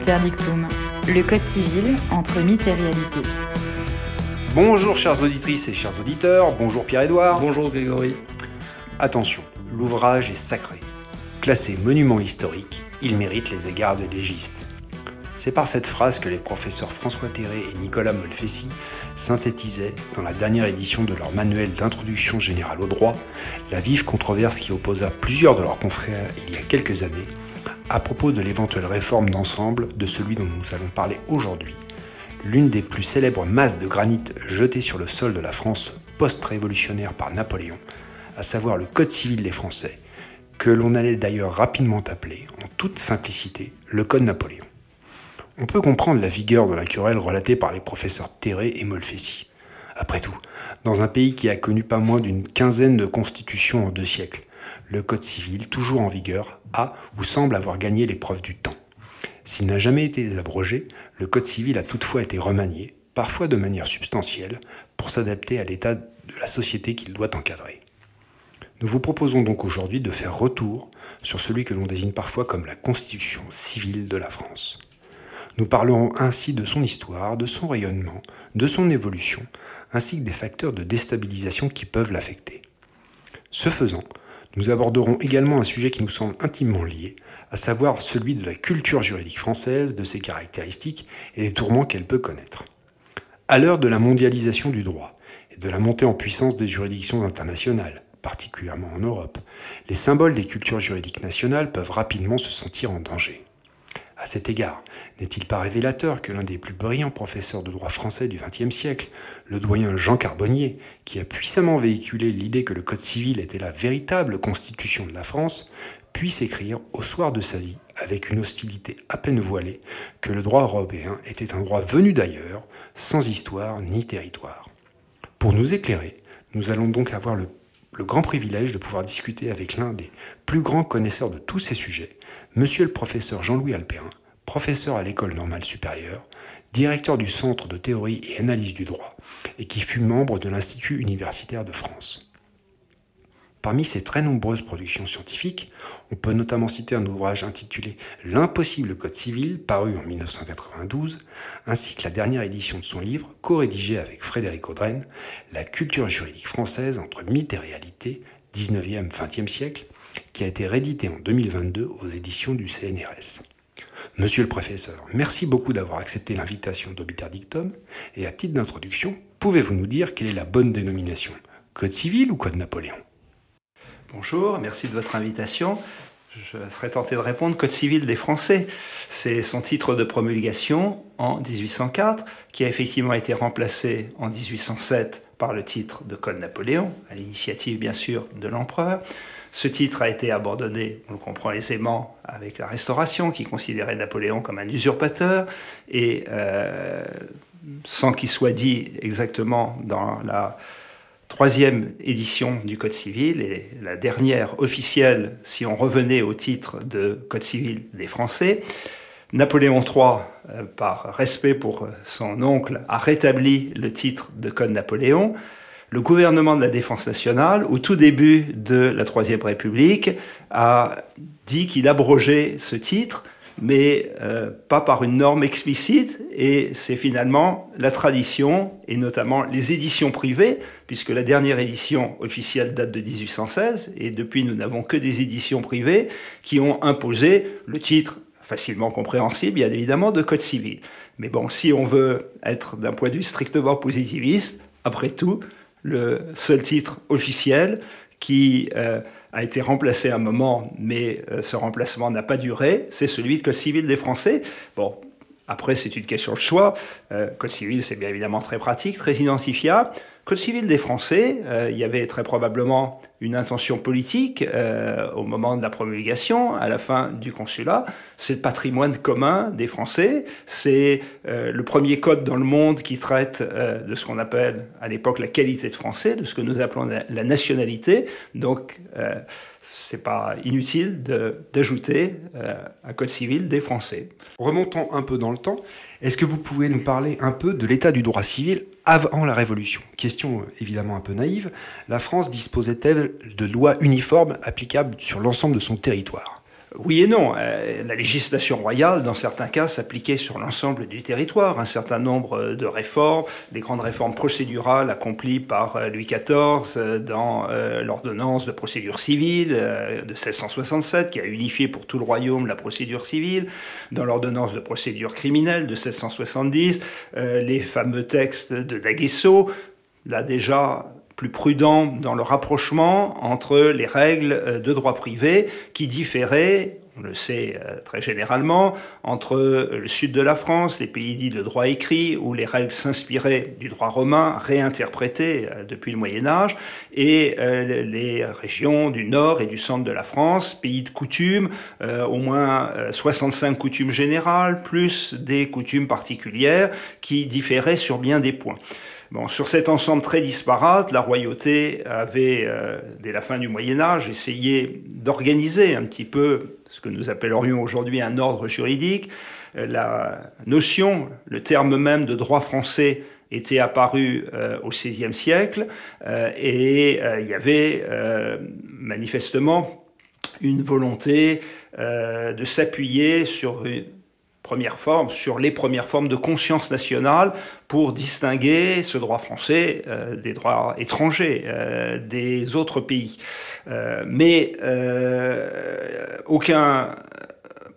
Obiter Dictum, le code civil entre mythe et réalité. Bonjour chères auditrices et chers auditeurs, bonjour Pierre-Édouard. Bonjour Grégory. Attention, l'ouvrage est sacré. Classé monument historique, il mérite les égards des légistes. C'est par cette phrase que les professeurs François Terré et Nicolas Molfessi synthétisaient, dans la dernière édition de leur manuel d'introduction générale au droit, la vive controverse qui opposa plusieurs de leurs confrères il y a quelques années à propos de l'éventuelle réforme d'ensemble de celui dont nous allons parler aujourd'hui, l'une des plus célèbres masses de granit jetées sur le sol de la France post-révolutionnaire par Napoléon, à savoir le Code civil des Français, que l'on allait d'ailleurs rapidement appeler, en toute simplicité, le Code Napoléon. On peut comprendre la vigueur de la querelle relatée par les professeurs Terré et Molfessi. Après tout, dans un pays qui a connu pas moins d'une quinzaine de constitutions en deux siècles, le Code civil, toujours en vigueur, a ou semble avoir gagné l'épreuve du temps. S'il n'a jamais été abrogé, le Code civil a toutefois été remanié, parfois de manière substantielle, pour s'adapter à l'état de la société qu'il doit encadrer. Nous vous proposons donc aujourd'hui de faire retour sur celui que l'on désigne parfois comme la Constitution civile de la France. Nous parlerons ainsi de son histoire, de son rayonnement, de son évolution, ainsi que des facteurs de déstabilisation qui peuvent l'affecter. Ce faisant, nous aborderons également un sujet qui nous semble intimement lié, à savoir celui de la culture juridique française, de ses caractéristiques et des tourments qu'elle peut connaître. À l'heure de la mondialisation du droit et de la montée en puissance des juridictions internationales, particulièrement en Europe, les symboles des cultures juridiques nationales peuvent rapidement se sentir en danger. À cet égard, n'est-il pas révélateur que l'un des plus brillants professeurs de droit français du XXe siècle, le doyen Jean Carbonnier, qui a puissamment véhiculé l'idée que le Code civil était la véritable constitution de la France, puisse écrire au soir de sa vie, avec une hostilité à peine voilée, que le droit européen était un droit venu d'ailleurs, sans histoire ni territoire. Pour nous éclairer, nous allons donc avoir le le grand privilège de pouvoir discuter avec l'un des plus grands connaisseurs de tous ces sujets, monsieur le professeur Jean-Louis Alpérin, professeur à l'école normale supérieure, directeur du Centre de théorie et analyse du droit, et qui fut membre de l'Institut universitaire de France. Parmi ses très nombreuses productions scientifiques, on peut notamment citer un ouvrage intitulé L'impossible Code civil, paru en 1992, ainsi que la dernière édition de son livre, co-rédigé avec Frédéric Audren, La culture juridique française entre mythe et réalité, 19e-20e siècle, qui a été réédité en 2022 aux éditions du CNRS. Monsieur le professeur, merci beaucoup d'avoir accepté l'invitation d'Obiter Dictum, et à titre d'introduction, pouvez-vous nous dire quelle est la bonne dénomination Code civil ou Code Napoléon? Bonjour, merci de votre invitation. Je serais tenté de répondre Code civil des Français. C'est son titre de promulgation en 1804, qui a effectivement été remplacé en 1807 par le titre de Code Napoléon, à l'initiative bien sûr de l'empereur. Ce titre a été abandonné, on le comprend aisément, avec la Restauration, qui considérait Napoléon comme un usurpateur, et euh, sans qu'il soit dit exactement dans la troisième édition du Code civil et la dernière officielle si on revenait au titre de Code civil des Français. Napoléon III, euh, par respect pour son oncle, a rétabli le titre de Code Napoléon. Le gouvernement de la Défense nationale, au tout début de la Troisième République, a dit qu'il abrogeait ce titre mais euh, pas par une norme explicite, et c'est finalement la tradition, et notamment les éditions privées, puisque la dernière édition officielle date de 1816, et depuis nous n'avons que des éditions privées qui ont imposé le titre facilement compréhensible, bien évidemment, de Code civil. Mais bon, si on veut être d'un point de vue strictement positiviste, après tout, le seul titre officiel qui... Euh, a été remplacé à un moment, mais euh, ce remplacement n'a pas duré, c'est celui de Code civil des Français. Bon, après, c'est une question de choix. Euh, code civil, c'est bien évidemment très pratique, très identifiable. Code civil des Français, euh, il y avait très probablement une intention politique euh, au moment de la promulgation, à la fin du consulat. C'est le patrimoine commun des Français. C'est le premier code dans le monde qui traite de ce qu'on appelle à l'époque la qualité de français, de ce que nous appelons la, nationalité. Donc, c'est pas inutile d'ajouter un code civil des Français. Remontons un peu dans le temps. Est-ce que vous pouvez nous parler un peu de l'état du droit civil avant la Révolution? Question évidemment un peu naïve. La France disposait-elle de lois uniformes applicables sur l'ensemble de son territoire? Oui et non. Euh, la législation royale, dans certains cas, s'appliquait sur l'ensemble du territoire. Un certain nombre de réformes, des grandes réformes procédurales accomplies par euh, Louis XIV euh, dans l'ordonnance de procédure civile de 1667, qui a unifié pour tout le royaume la procédure civile, dans l'ordonnance de procédure criminelle de 1670, les fameux textes de Daguesseau, là déjà plus prudent dans le rapprochement entre les règles euh, de droit privé qui différaient on le sait euh, très généralement, entre le sud de la France, les pays dits de droit écrit, où les règles s'inspiraient du droit romain, réinterprétées euh, depuis le Moyen Âge, et les régions du nord et du centre de la France, pays de coutumes, au moins 65 coutumes générales, plus des coutumes particulières qui différaient sur bien des points. Bon, sur cet ensemble très disparate, la royauté avait, euh, dès la fin du Moyen Âge, essayé d'organiser un petit peu ce que nous appellerions aujourd'hui un ordre juridique. Euh, la notion, le terme même de droit français était apparu euh, au XVIe siècle et il y avait manifestement une volonté de s'appuyer sur première forme, sur les premières formes de conscience nationale pour distinguer ce droit français euh, des droits étrangers, euh, des autres pays. Euh, mais aucun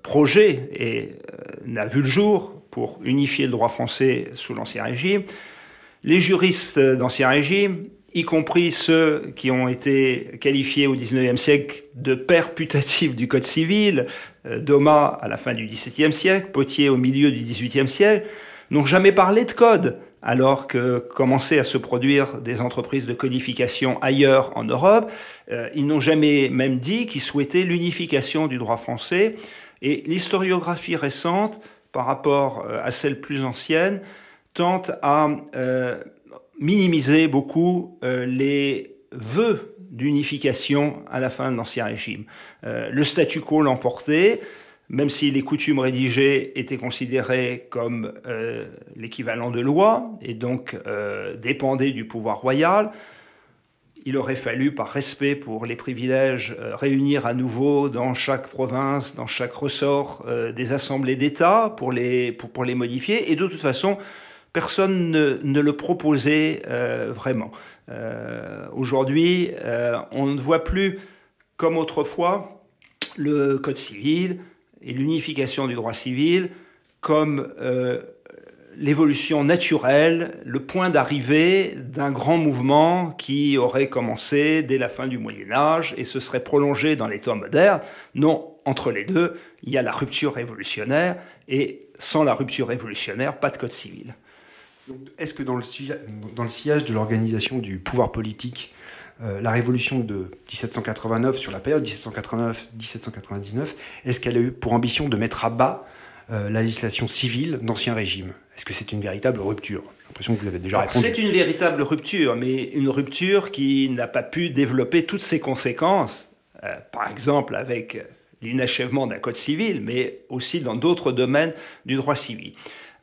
projet n'a vu le jour pour unifier le droit français sous l'Ancien Régime. Les juristes d'Ancien Régime y compris ceux qui ont été qualifiés au XIXe siècle de pères putatifs du Code civil, euh, Doma à la fin du XVIIe siècle, Potier au milieu du XVIIIe siècle, n'ont jamais parlé de code, alors que commençaient à se produire des entreprises de codification ailleurs en Europe. Euh, ils n'ont jamais même dit qu'ils souhaitaient l'unification du droit français. Et l'historiographie récente, par rapport euh, à celle plus ancienne, tente à minimiser beaucoup euh, les vœux d'unification à la fin de l'Ancien Régime. Euh, le statu quo l'emportait, même si les coutumes rédigées étaient considérées comme euh, l'équivalent de loi et donc dépendaient du pouvoir royal, il aurait fallu, par respect pour les privilèges, réunir à nouveau dans chaque province, dans chaque ressort, des assemblées d'État pour les, pour, pour les modifier. Et de toute façon, personne ne, le proposait euh, vraiment. Euh, aujourd'hui, euh, on ne voit plus, comme autrefois, le Code civil et l'unification du droit civil comme l'évolution naturelle, le point d'arrivée d'un grand mouvement qui aurait commencé dès la fin du Moyen Âge et se serait prolongé dans les temps modernes. Non, entre les deux, il y a la rupture révolutionnaire et sans la rupture révolutionnaire, pas de Code civil. Est-ce que dans le, dans le sillage de l'organisation du pouvoir politique, euh, la révolution de 1789, sur la période 1789-1799, est-ce qu'elle a eu pour ambition de mettre à bas euh, la législation civile d'Ancien Régime? Est-ce que c'est une véritable rupture? J'ai l'impression que vous avez déjà répondu. C'est une véritable rupture, mais une rupture qui n'a pas pu développer toutes ses conséquences, euh, par exemple avec l'inachèvement d'un code civil, mais aussi dans d'autres domaines du droit civil.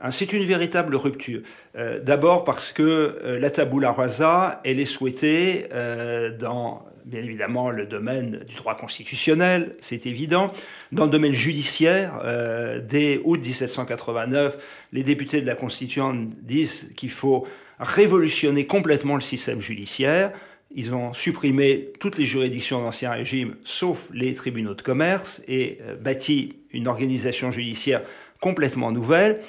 Hein, c'est une véritable rupture. Euh, d'abord parce que euh, la tabula rasa, elle est souhaitée euh, dans, bien évidemment, le domaine du droit constitutionnel, c'est évident. Dans le domaine judiciaire, dès août 1789, les députés de la Constituante disent qu'il faut révolutionner complètement le système judiciaire. Ils ont supprimé toutes les juridictions d'Ancien Régime, sauf les tribunaux de commerce, et bâti une organisation judiciaire complètement nouvelle.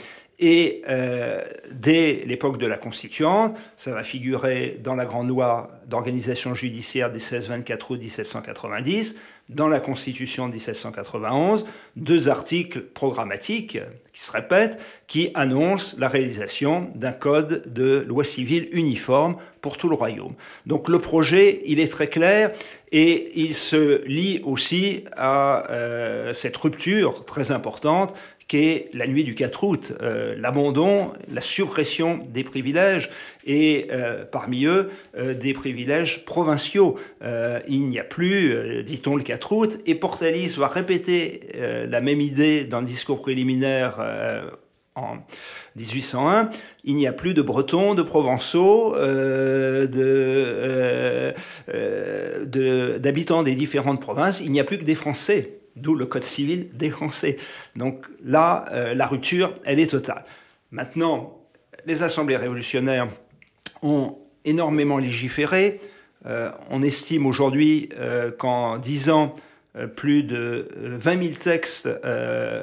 Et euh, dès l'époque de la Constituante, ça va figurer dans la grande loi d'organisation judiciaire des 16-24 août 1790, dans la Constitution de 1791, deux articles programmatiques qui se répètent, qui annoncent la réalisation d'un code de loi civile uniforme pour tout le royaume. Donc le projet, il est très clair et il se lie aussi à euh, cette rupture très importante qu'est la nuit du 4 août, euh, l'abandon, la suppression des privilèges, et euh, parmi eux, euh, des privilèges provinciaux. il n'y a plus, dit-on, le 4 août, et Portalis va répéter la même idée dans le discours préliminaire en 1801, il n'y a plus de Bretons, de Provençaux, d'habitants des différentes provinces, il n'y a plus que des Français. D'où le Code civil des Français. Donc là, euh, la rupture, elle est totale. Maintenant, les assemblées révolutionnaires ont énormément légiféré. Euh, on estime aujourd'hui euh, qu'en 10 ans, plus de 20 000 textes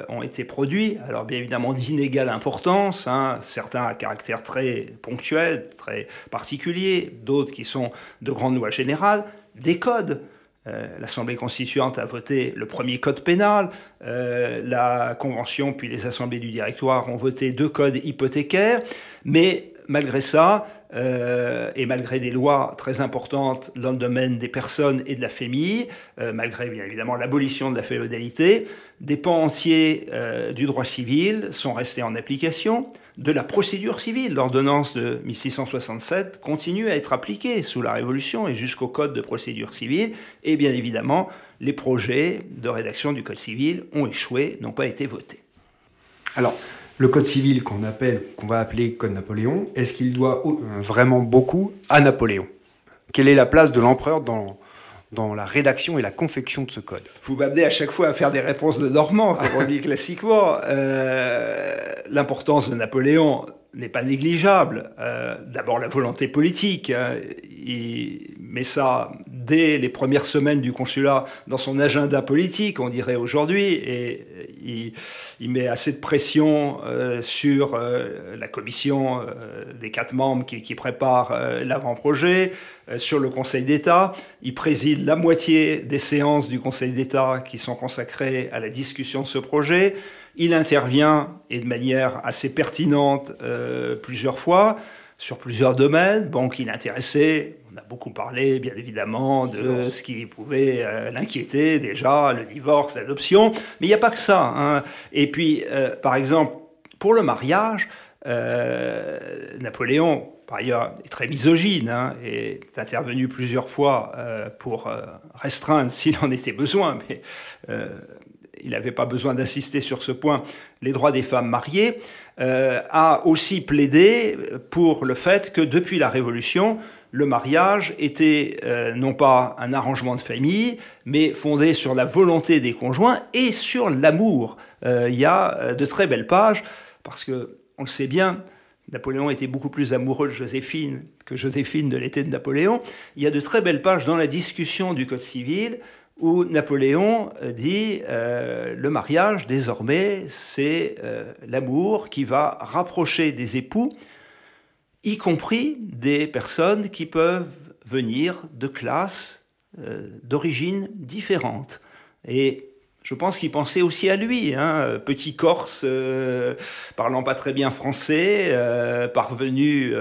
ont été produits, alors bien évidemment d'inégale importance, hein, certains à caractère très ponctuel, très particulier, d'autres qui sont de grandes lois générales, des codes. L'Assemblée constituante a voté le premier code pénal, la Convention puis les assemblées du directoire ont voté deux codes hypothécaires, mais malgré ça, euh, et malgré des lois très importantes dans le domaine des personnes et de la famille, euh, malgré bien évidemment l'abolition de la féodalité, des pans entiers euh, du droit civil sont restés en application. De la procédure civile, l'ordonnance de 1667 continue à être appliquée sous la Révolution et jusqu'au Code de procédure civile. Et bien évidemment, les projets de rédaction du Code civil ont échoué, n'ont pas été votés. Alors, le code civil qu'on appelle, qu'on va appeler code Napoléon, est-ce qu'il doit vraiment beaucoup à Napoléon? Quelle est la place de l'empereur dans, dans la rédaction et la confection de ce code Vous m'amenez à chaque fois à faire des réponses de Normand, comme on dit classiquement. Euh, l'importance de Napoléon n'est pas négligeable. Euh, d'abord la volonté politique. Hein. Il met ça dès les premières semaines du consulat dans son agenda politique, on dirait aujourd'hui, et il, met assez de pression euh, sur euh, la commission euh, des quatre membres qui, qui préparent l'avant-projet, sur le Conseil d'État. Il préside la moitié des séances du Conseil d'État qui sont consacrées à la discussion de ce projet. Il intervient, et de manière assez pertinente, plusieurs fois sur plusieurs domaines. Bon, qui l'intéressait, on a beaucoup parlé, bien évidemment, de ce qui pouvait euh, l'inquiéter déjà, le divorce, l'adoption, mais il n'y a pas que ça. Hein. Et puis, euh, par exemple, pour le mariage, euh, Napoléon, par ailleurs, est très misogyne hein, et est intervenu plusieurs fois pour restreindre s'il en était besoin, mais il n'avait pas besoin d'insister sur ce point, les droits des femmes mariées, a aussi plaidé pour le fait que depuis la Révolution, le mariage était euh, non pas un arrangement de famille, mais fondé sur la volonté des conjoints et sur l'amour. Euh, il y a euh, de très belles pages, parce que on le sait bien, Napoléon était beaucoup plus amoureux de Joséphine que Joséphine de l'été de Napoléon. Il y a de très belles pages dans la discussion du Code civil où Napoléon dit le mariage désormais c'est l'amour qui va rapprocher des époux y compris des personnes qui peuvent venir de classes euh, d'origine différentes. Et je pense qu'il pensait aussi à lui, hein, petit Corse, euh, parlant pas très bien français, euh, parvenu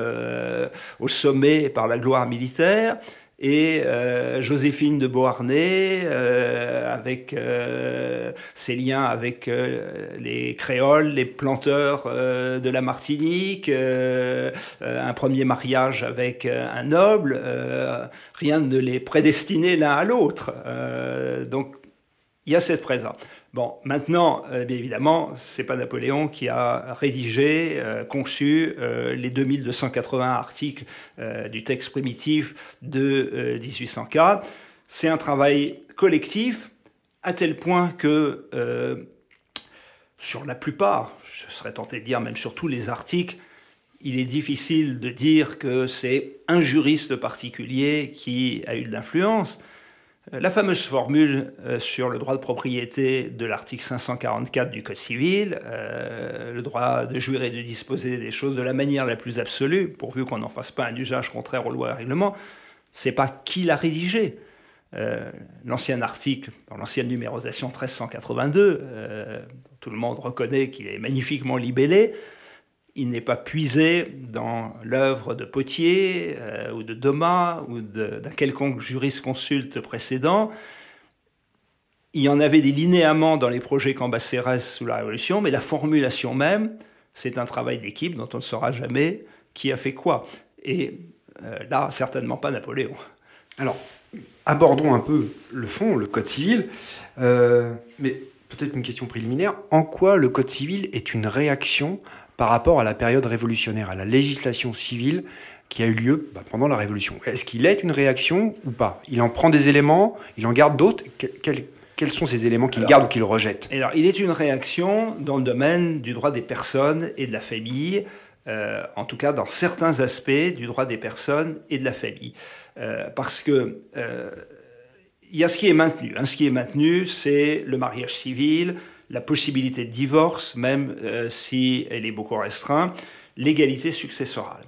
au sommet par la gloire militaire, et euh, Joséphine de Beauharnais, euh, avec euh, ses liens avec les créoles, les planteurs de la Martinique, un premier mariage avec un noble, rien ne les prédestinait l'un à l'autre. donc il y a cette présence. Bon, maintenant, euh, bien évidemment, c'est pas Napoléon qui a rédigé, euh, conçu euh, les 2280 articles du texte primitif de 1804. C'est un travail collectif, à tel point que sur la plupart, je serais tenté de dire même sur tous les articles, il est difficile de dire que c'est un juriste particulier qui a eu de l'influence. Euh, la fameuse formule euh, sur le droit de propriété de l'article 544 du Code civil, euh, le droit de jouir et de disposer des choses de la manière la plus absolue, pourvu qu'on n'en fasse pas un usage contraire aux lois et règlements, c'est pas qui l'a rédigé. l'ancien article, dans l'ancienne numérisation 1382, tout le monde reconnaît qu'il est magnifiquement libellé, il n'est pas puisé dans l'œuvre de Potier euh, ou de Thomas ou d'un quelconque jurisconsulte précédent. Il y en avait des linéaments dans les projets Cambacérès sous la Révolution, mais la formulation même, c'est un travail d'équipe dont on ne saura jamais qui a fait quoi. Et euh, là, certainement pas Napoléon. Alors, abordons un peu le fond, le Code civil, euh, mais peut-être une question préliminaire. En quoi le Code civil est une réaction par rapport à la période révolutionnaire, à la législation civile qui a eu lieu bah, pendant la Révolution. Est-ce qu'il est une réaction ou pas? Il en prend des éléments, il en garde d'autres? Quels sont ces éléments qu'il garde ou qu'il rejette? Alors, il est une réaction dans le domaine du droit des personnes et de la famille, euh, en tout cas dans certains aspects du droit des personnes et de la famille. Euh, parce que euh, il y a ce qui est maintenu. Hein. Ce qui est maintenu, c'est le mariage civil, la possibilité de divorce, même si elle est beaucoup restreinte, l'égalité successorale.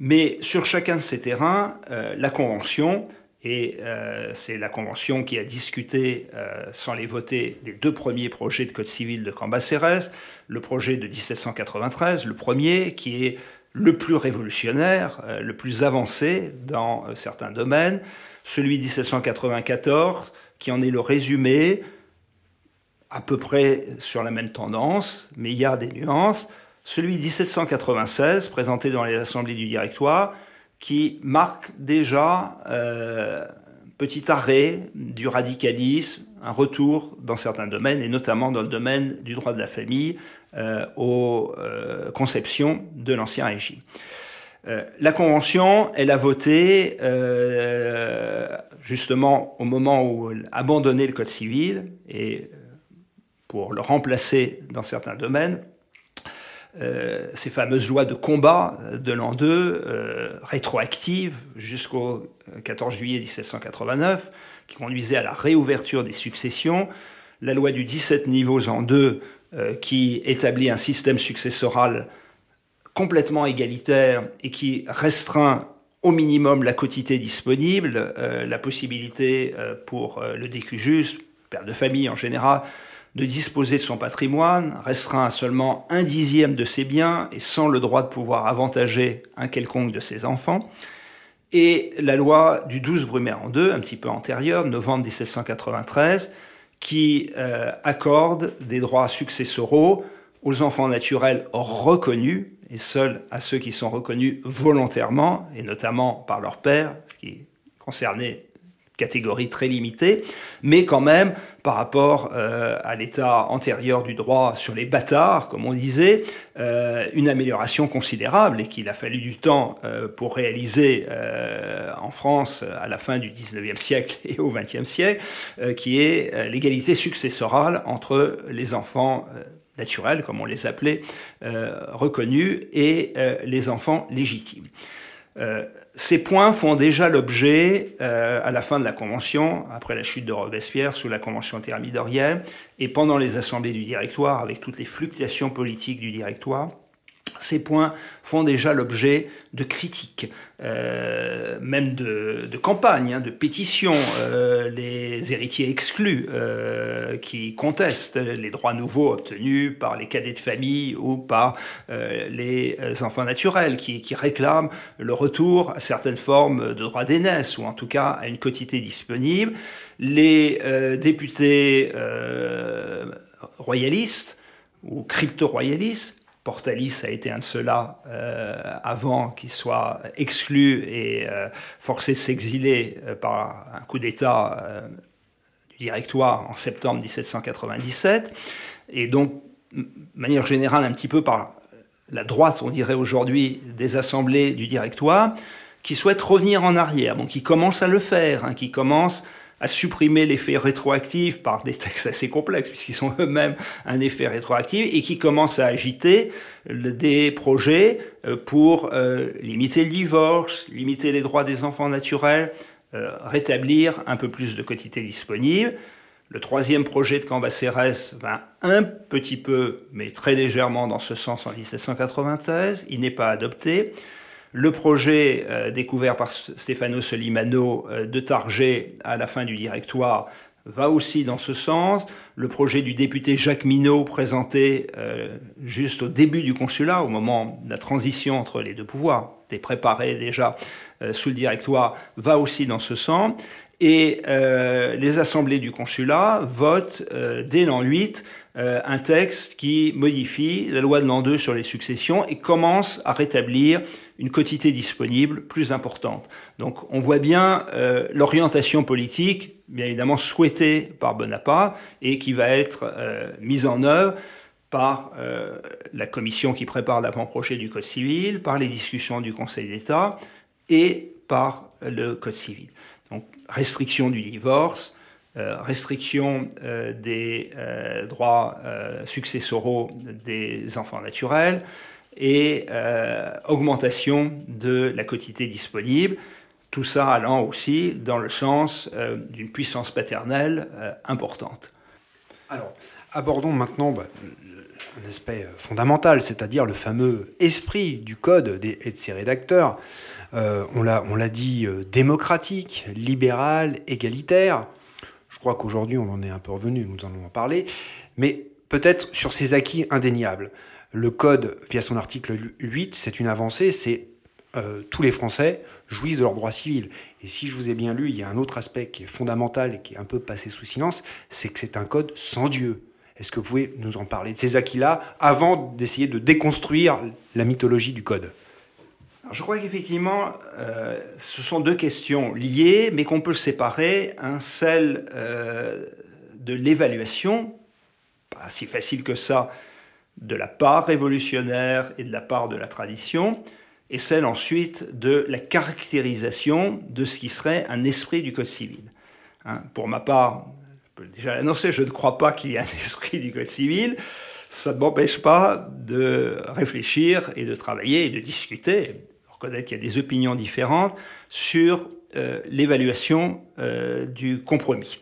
Mais sur chacun de ces terrains, la Convention et euh, c'est la Convention qui a discuté, euh, sans les voter, des deux premiers projets de Code civil de Cambacérès. Le projet de 1793, le premier, qui est le plus révolutionnaire, euh, le plus avancé dans certains domaines. Celui de 1794, qui en est le résumé, à peu près sur la même tendance, mais il y a des nuances. Celui de 1796, présenté dans les assemblées du directoire, qui marque déjà euh, petit arrêt du radicalisme, un retour dans certains domaines, et notamment dans le domaine du droit de la famille, euh, aux euh, conceptions de l'Ancien Régime. La Convention, elle a voté justement au moment où elle abandonnait le Code civil et pour le remplacer dans certains domaines euh, ces fameuses lois de combat de l'an 2, euh, rétroactives jusqu'au 14 juillet 1789, qui conduisaient à la réouverture des successions, la loi du 17 niveaux en 2, euh, qui établit un système successoral complètement égalitaire et qui restreint au minimum la quotité disponible, la possibilité pour le décujus, père de famille en général, de disposer de son patrimoine, restreint à seulement un dixième de ses biens et sans le droit de pouvoir avantager un quelconque de ses enfants. Et la loi du 12 Brumaire en deux, un petit peu antérieure, novembre 1793, qui euh, accorde des droits successoraux aux enfants naturels reconnus, et seuls à ceux qui sont reconnus volontairement, et notamment par leur père, ce qui concernait catégorie très limitée, mais quand même par rapport euh, à l'état antérieur du droit sur les bâtards, comme on disait, euh, une amélioration considérable et qu'il a fallu du temps euh, pour réaliser en France à la fin du 19e siècle et au 20e siècle, qui est l'égalité successorale entre les enfants naturels, comme on les appelait, reconnus, et les enfants légitimes. Euh, ces points font déjà l'objet, euh, à la fin de la Convention, après la chute de Robespierre, sous la Convention thermidorienne, et pendant les assemblées du directoire, avec toutes les fluctuations politiques du directoire, ces points font déjà l'objet de critiques, euh, même de, campagnes, hein, de pétitions, euh, les héritiers exclus euh, qui contestent les droits nouveaux obtenus par les cadets de famille ou par les enfants naturels, qui, qui, réclament le retour à certaines formes de droits d'aînesse, ou en tout cas à une quotité disponible. Les députés royalistes ou crypto-royalistes Portalis a été un de ceux-là euh, avant qu'il soit exclu et euh, forcé de s'exiler euh, par un coup d'État du directoire en septembre 1797. Et donc, de manière générale, un petit peu par la droite, on dirait aujourd'hui, des assemblées du directoire, qui souhaitent revenir en arrière, bon, qui commencent à le faire, hein, qui commencent à supprimer l'effet rétroactif par des textes assez complexes, puisqu'ils sont eux-mêmes un effet rétroactif, et qui commencent à agiter des projets euh, pour euh, limiter le divorce, limiter les droits des enfants naturels, euh, rétablir un peu plus de quotité disponible. Le troisième projet de Cambacérès va un petit peu, mais très légèrement dans ce sens en 1793. Il n'est pas adopté. Le projet euh, découvert par Stefano Solimano euh, de Target à la fin du directoire va aussi dans ce sens. Le projet du député Jacques Minot, présenté euh, juste au début du consulat, au moment de la transition entre les deux pouvoirs, était préparé déjà sous le directoire, va aussi dans ce sens. Et euh, les assemblées du consulat votent euh, dès l'an 8 euh, un texte qui modifie la loi de l'an 2 sur les successions et commence à rétablir une quotité disponible plus importante. Donc on voit bien l'orientation politique, bien évidemment souhaitée par Bonaparte et qui va être mise en œuvre par la commission qui prépare l'avant-projet du Code civil, par les discussions du Conseil d'État et par le Code civil. Donc restriction du divorce, restriction des droits successoraux des enfants naturels et augmentation de la quotité disponible. Tout ça allant aussi dans le sens d'une puissance paternelle importante. Alors, abordons maintenant bah, un aspect fondamental, c'est-à-dire le fameux esprit du code et de ses rédacteurs. Euh, on l'a dit euh, démocratique, libéral, égalitaire. Je crois qu'aujourd'hui on en est un peu revenu, nous en avons parlé, mais peut-être sur ces acquis indéniables. Le code, via son article 8, c'est une avancée, c'est euh, tous les Français jouissent de leurs droits civils. Et si je vous ai bien lu, il y a un autre aspect qui est fondamental et qui est un peu passé sous silence, c'est que c'est un code sans Dieu. Est-ce que vous pouvez nous en parler de ces acquis-là avant d'essayer de déconstruire la mythologie du code? Je crois qu'effectivement, euh, ce sont deux questions liées, mais qu'on peut séparer. Celle euh, de l'évaluation, pas si facile que ça, de la part révolutionnaire et de la part de la tradition, et celle ensuite de la caractérisation de ce qui serait un esprit du Code civil. Hein, pour ma part, je peux déjà l'annoncer, je ne crois pas qu'il y ait un esprit du Code civil. Ça ne m'empêche pas de réfléchir et de travailler et de discuter, reconnaître qu'il y a des opinions différentes sur euh, l'évaluation euh, du compromis.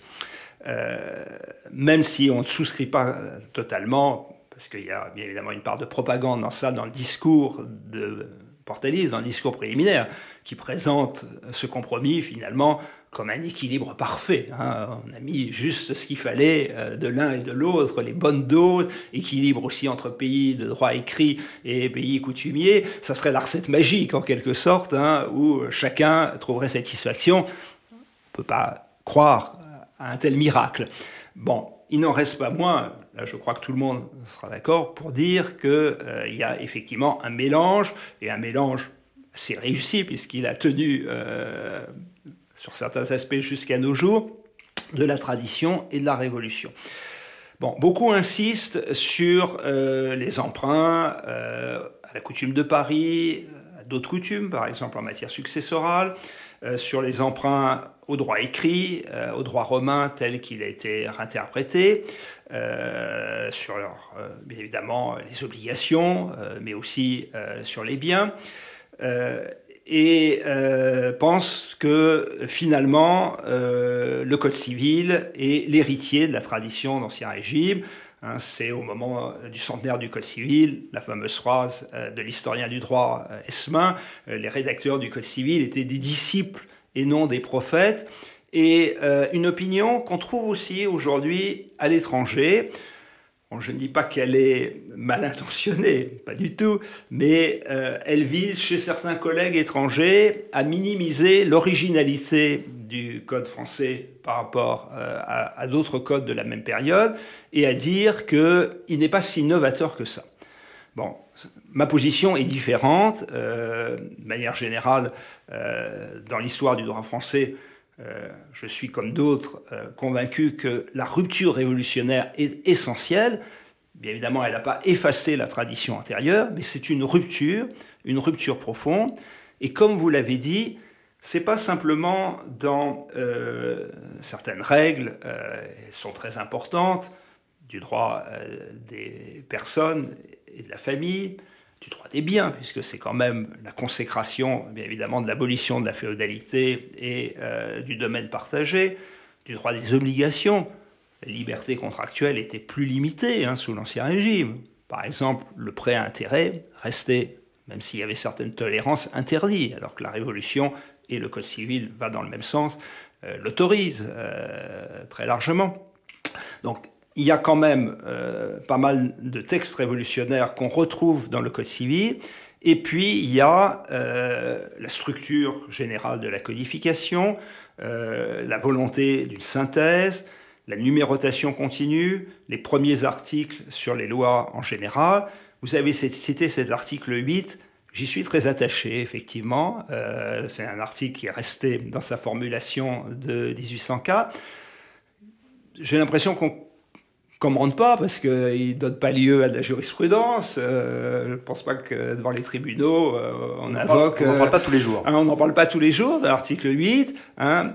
Euh, même si on ne souscrit pas totalement, parce qu'il y a bien évidemment une part de propagande dans ça, dans le discours de Portalis dans le discours préliminaire, qui présente ce compromis finalement comme un équilibre parfait. Hein. On a mis juste ce qu'il fallait euh, de l'un et de l'autre, les bonnes doses, équilibre aussi entre pays de droit écrit et pays coutumiers. Ça serait la recette magique en quelque sorte, hein, où chacun trouverait satisfaction. On ne peut pas croire à un tel miracle. Bon, il n'en reste pas moins, là je crois que tout le monde sera d'accord, pour dire qu'il euh, y a effectivement un mélange, et un mélange assez réussi, puisqu'il a tenu euh, sur certains aspects jusqu'à nos jours, de la tradition et de la révolution. Beaucoup insistent sur euh, les emprunts à la coutume de Paris, à d'autres coutumes, par exemple en matière successorale, sur les emprunts au droit écrit, euh, au droit romain tel qu'il a été réinterprété, euh, sur euh, bien évidemment les obligations, mais aussi sur les biens, et pense que finalement le Code civil est l'héritier de la tradition d'Ancien Régime. Hein, c'est au moment du centenaire du Code civil, la fameuse phrase de l'historien du droit Esmin, les rédacteurs du Code civil étaient des disciples et non des prophètes, et euh, une opinion qu'on trouve aussi aujourd'hui à l'étranger. je ne dis pas qu'elle est mal intentionnée, pas du tout, mais euh, elle vise chez certains collègues étrangers à minimiser l'originalité du code français par rapport euh, à, d'autres codes de la même période et à dire qu'il n'est pas si novateur que ça. Bon, ma position est différente. Euh, de manière générale, euh, dans l'histoire du droit français, je suis comme d'autres convaincu que la rupture révolutionnaire est essentielle. Bien évidemment, elle n'a pas effacé la tradition antérieure, mais c'est une rupture, une rupture profonde. Et comme vous l'avez dit, c'est pas simplement dans certaines règles, elles sont très importantes, du droit des personnes et de la famille, du droit des biens, puisque c'est quand même la consécration, bien évidemment, de l'abolition de la féodalité et euh, du domaine partagé, du droit des obligations. La liberté contractuelle était plus limitée hein, sous l'Ancien Régime. Par exemple, le prêt à intérêt restait, même s'il y avait certaines tolérances, interdit, alors que la Révolution et le Code civil va dans le même sens, euh, l'autorisent euh, très largement. Donc il y a quand même euh, pas mal de textes révolutionnaires qu'on retrouve dans le Code civil. Et puis, il y a la structure générale de la codification, la volonté d'une synthèse, la numérotation continue, les premiers articles sur les lois en général. Vous avez cité cet article 8. J'y suis très attaché, effectivement. C'est un article qui est resté dans sa formulation de 1804. J'ai l'impression qu'on commande pas parce qu'il ne donne pas lieu à de la jurisprudence. je ne pense pas que devant les tribunaux, on, invoque... on n'en parle pas tous les jours. Hein, on n'en parle pas tous les jours, de l'article 8. Hein,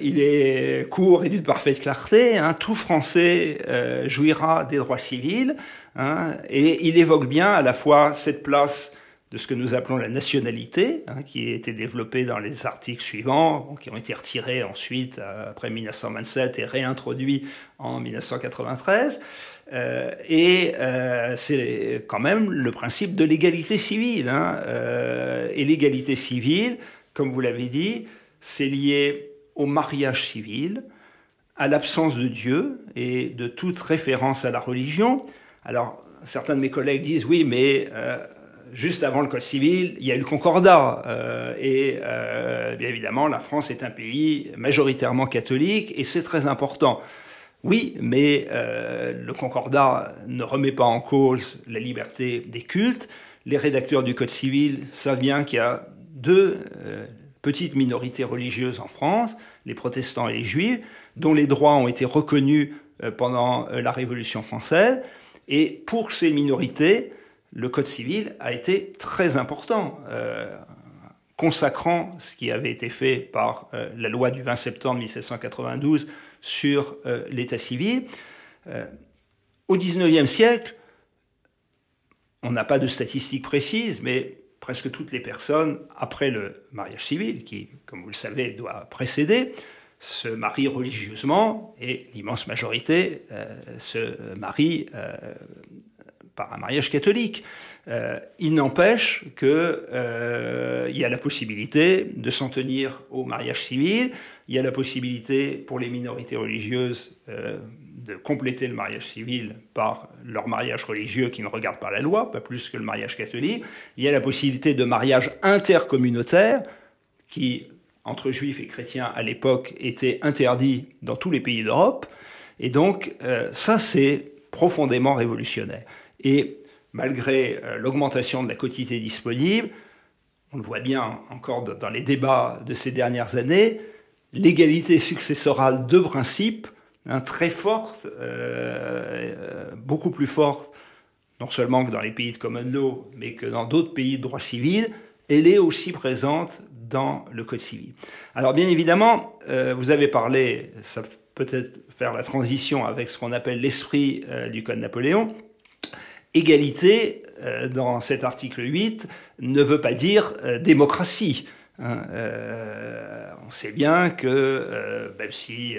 il est court et d'une parfaite clarté. Hein, tout Français jouira des droits civils. Hein, et il évoque bien à la fois cette place de ce que nous appelons la nationalité, hein, qui a été développée dans les articles suivants, qui ont été retirés ensuite euh, après 1927 et réintroduits en 1993. Euh, et euh, c'est quand même le principe de l'égalité civile. Hein, et l'égalité civile, comme vous l'avez dit, c'est lié au mariage civil, à l'absence de Dieu et de toute référence à la religion. Alors, certains de mes collègues disent oui, mais juste avant le Code civil, il y a eu le Concordat. Euh, et euh, bien évidemment, la France est un pays majoritairement catholique et c'est très important. Oui, mais le Concordat ne remet pas en cause la liberté des cultes. Les rédacteurs du Code civil savent bien qu'il y a deux petites minorités religieuses en France, les protestants et les juifs, dont les droits ont été reconnus pendant la Révolution française. Et pour ces minorités, le Code civil a été très important, euh, consacrant ce qui avait été fait par euh, la loi du 20 septembre 1792 sur euh, l'état civil. au XIXe siècle, on n'a pas de statistiques précises, mais presque toutes les personnes, après le mariage civil, qui, comme vous le savez, doit précéder, se marient religieusement et l'immense majorité se marie euh, par un mariage catholique. Euh, il n'empêche qu'il y a la possibilité de s'en tenir au mariage civil, il y a la possibilité pour les minorités religieuses de compléter le mariage civil par leur mariage religieux qui ne regarde pas la loi, pas plus que le mariage catholique. Il y a la possibilité de mariage intercommunautaire qui entre juifs et chrétiens à l'époque était interdit dans tous les pays d'Europe. Et donc, euh, ça, c'est profondément révolutionnaire. Et malgré euh, l'augmentation de la quotité disponible, on le voit bien encore dans les débats de ces dernières années, l'égalité successorale de principe, hein, très forte, euh, beaucoup plus forte, non seulement que dans les pays de common law, mais que dans d'autres pays de droit civil, elle est aussi présente dans le Code civil. Alors bien évidemment, euh, vous avez parlé, ça peut-être faire la transition avec ce qu'on appelle l'esprit euh, du Code Napoléon. Égalité, euh, dans cet article 8, ne veut pas dire démocratie. Hein. on sait bien que même si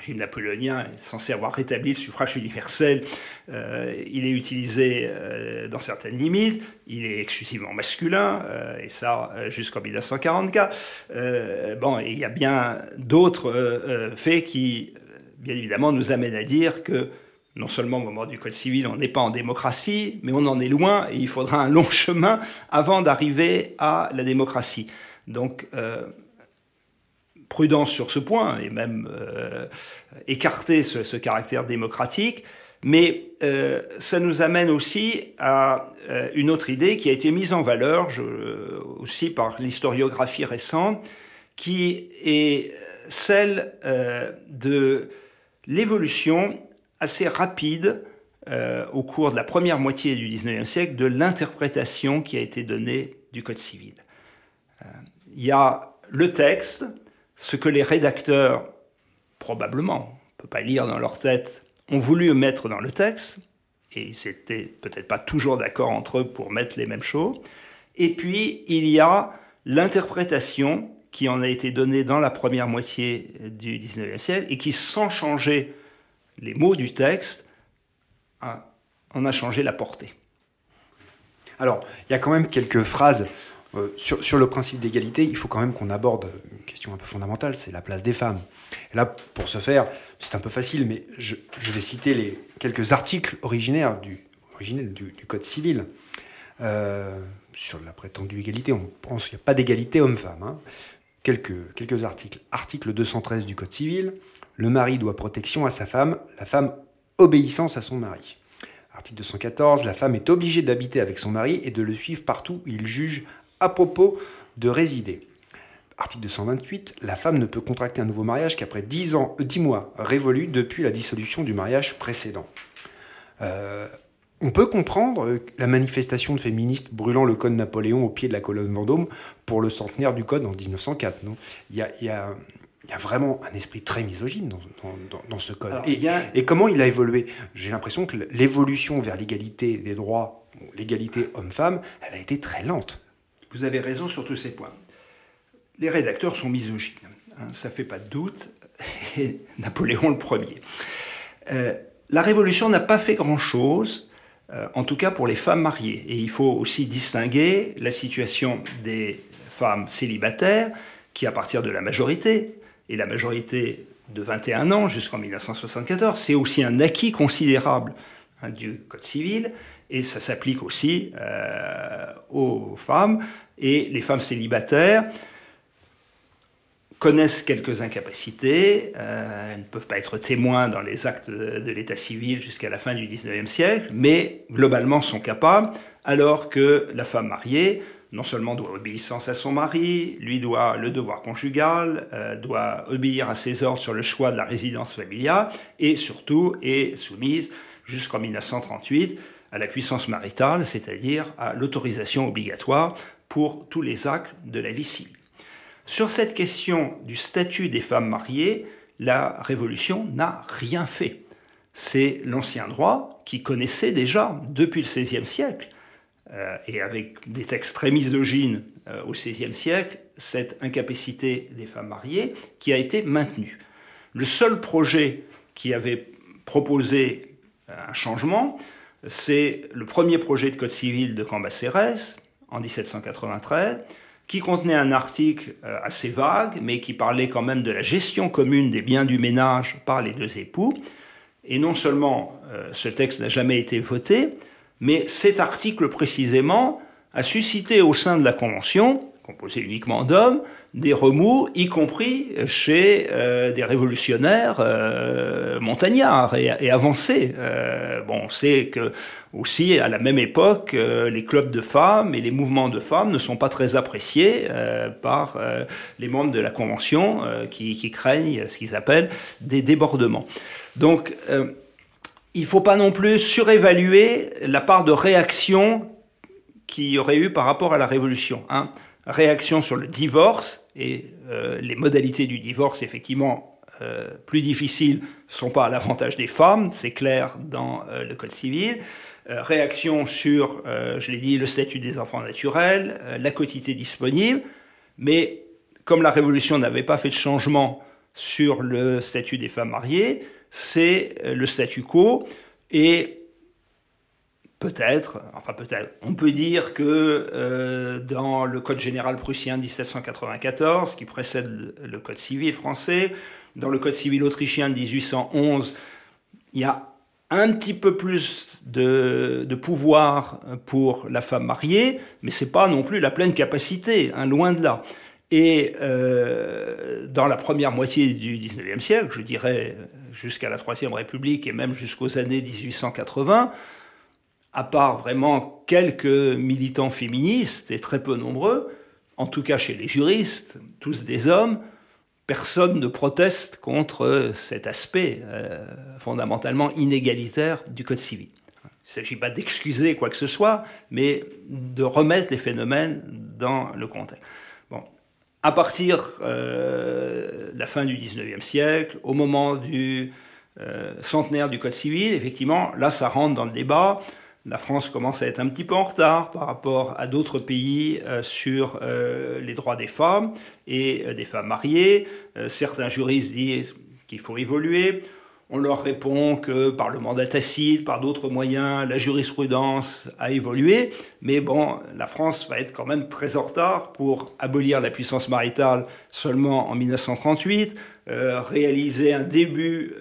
régime napoléonien est censé avoir rétabli le suffrage universel. Euh, il est utilisé euh, dans certaines limites. Il est exclusivement masculin, euh, et ça jusqu'en 1944. bon, il y a bien d'autres faits qui, bien évidemment, nous amènent à dire que non seulement au moment du Code civil, on n'est pas en démocratie, mais on en est loin et il faudra un long chemin avant d'arriver à la démocratie. Donc, prudence sur ce point et même euh, écarter ce, caractère démocratique. Mais euh, ça nous amène aussi à euh, une autre idée qui a été mise en valeur aussi par l'historiographie récente, qui est celle de l'évolution assez rapide au cours de la première moitié du XIXe siècle de l'interprétation qui a été donnée du Code civil. il y a le texte, ce que les rédacteurs, probablement, on ne peut pas lire dans leur tête, ont voulu mettre dans le texte, et ils n'étaient peut-être pas toujours d'accord entre eux pour mettre les mêmes choses. Et puis, il y a l'interprétation qui en a été donnée dans la première moitié du XIXe siècle et qui, sans changer les mots du texte, en a changé la portée. Alors, il y a quand même quelques phrases euh, sur, le principe d'égalité, il faut quand même qu'on aborde une question un peu fondamentale, c'est la place des femmes. Et là, pour ce faire, c'est un peu facile, mais je, vais citer les quelques articles originaires du, du, Code civil. Euh, sur la prétendue égalité, on pense qu'il n'y a pas d'égalité homme-femme. Hein. Quelques, articles. Article 213 du Code civil, le mari doit protection à sa femme, la femme obéissance à son mari. Article 214, la femme est obligée d'habiter avec son mari et de le suivre partout où il juge à propos de résider. article 228, la femme ne peut contracter un nouveau mariage qu'après 10 ans, 10 mois révolus depuis la dissolution du mariage précédent. On peut comprendre euh, la manifestation de féministes brûlant le code Napoléon au pied de la colonne Vendôme pour le centenaire du code en 1904. Non? Il, y a, vraiment un esprit très misogyne dans, ce code. et, comment il a évolué? J'ai l'impression que l'évolution vers l'égalité des droits, l'égalité homme-femme, elle a été très lente. Vous avez raison sur tous ces points. Les rédacteurs sont misogynes, hein, ça fait pas de doute. Et Napoléon le premier. Euh, la Révolution n'a pas fait grand-chose en tout cas pour les femmes mariées. Et il faut aussi distinguer la situation des femmes célibataires, qui à partir de la majorité, et la majorité de 21 ans jusqu'en 1974, c'est aussi un acquis considérable hein, du Code civil, et ça s'applique aussi euh, aux femmes. Et les femmes célibataires, connaissent quelques incapacités, euh, elles ne peuvent pas être témoins dans les actes de, l'état civil jusqu'à la fin du XIXe siècle, mais globalement sont capables, alors que la femme mariée, non seulement doit obéissance à son mari, lui doit le devoir conjugal, euh, doit obéir à ses ordres sur le choix de la résidence familiale, et surtout est soumise jusqu'en 1938 à la puissance maritale, c'est-à-dire à l'autorisation obligatoire pour tous les actes de la vie civile. Sur cette question du statut des femmes mariées, la Révolution n'a rien fait. C'est l'ancien droit qui connaissait déjà, depuis le XVIe siècle, euh, et avec des textes très misogynes euh, au XVIe siècle, cette incapacité des femmes mariées qui a été maintenue. Le seul projet qui avait proposé un changement, c'est le premier projet de Code civil de Cambacérès en 1793, qui contenait un article euh, assez vague, mais qui parlait quand même de la gestion commune des biens du ménage par les deux époux. Et non seulement euh, ce texte n'a jamais été voté, mais cet article précisément a suscité au sein de la Convention composé uniquement d'hommes, des remous, y compris chez euh, des révolutionnaires euh, montagnards et, avancés. Euh, bon, on sait que aussi à la même époque, les clubs de femmes et les mouvements de femmes ne sont pas très appréciés par les membres de la Convention qui, craignent ce qu'ils appellent des débordements. Donc, il ne faut pas non plus surévaluer la part de réaction qu'il y aurait eu par rapport à la Révolution. Hein réaction sur le divorce, et euh, les modalités du divorce, effectivement, euh, plus difficiles, sont pas à l'avantage des femmes, c'est clair dans euh, le Code civil. réaction sur, je l'ai dit, le statut des enfants naturels, la quotité disponible, mais comme la Révolution n'avait pas fait de changement sur le statut des femmes mariées, c'est le statu quo, et Peut-être, enfin peut-être. On peut dire que euh, dans le Code général prussien de 1794, qui précède le Code civil français, dans le Code civil autrichien de 1811, il y a un petit peu plus de, pouvoir pour la femme mariée, mais c'est pas non plus la pleine capacité, hein, loin de là. Et euh, dans la première moitié du 19e siècle, je dirais jusqu'à la Troisième République et même jusqu'aux années 1880, à part vraiment quelques militants féministes, et très peu nombreux, en tout cas chez les juristes, tous des hommes, personne ne proteste contre cet aspect euh, fondamentalement inégalitaire du Code civil. Il ne s'agit pas d'excuser quoi que ce soit, mais de remettre les phénomènes dans le contexte. Bon. À partir de euh, la fin du XIXe siècle, au moment du euh, centenaire du Code civil, effectivement, là, ça rentre dans le débat. La France commence à être un petit peu en retard par rapport à d'autres pays euh, sur euh, les droits des femmes et euh, des femmes mariées. certains juristes disent qu'il faut évoluer. On leur répond que par le mandat tacite, par d'autres moyens, la jurisprudence a évolué. Mais bon, la France va être quand même très en retard pour abolir la puissance maritale seulement en 1938, réaliser un début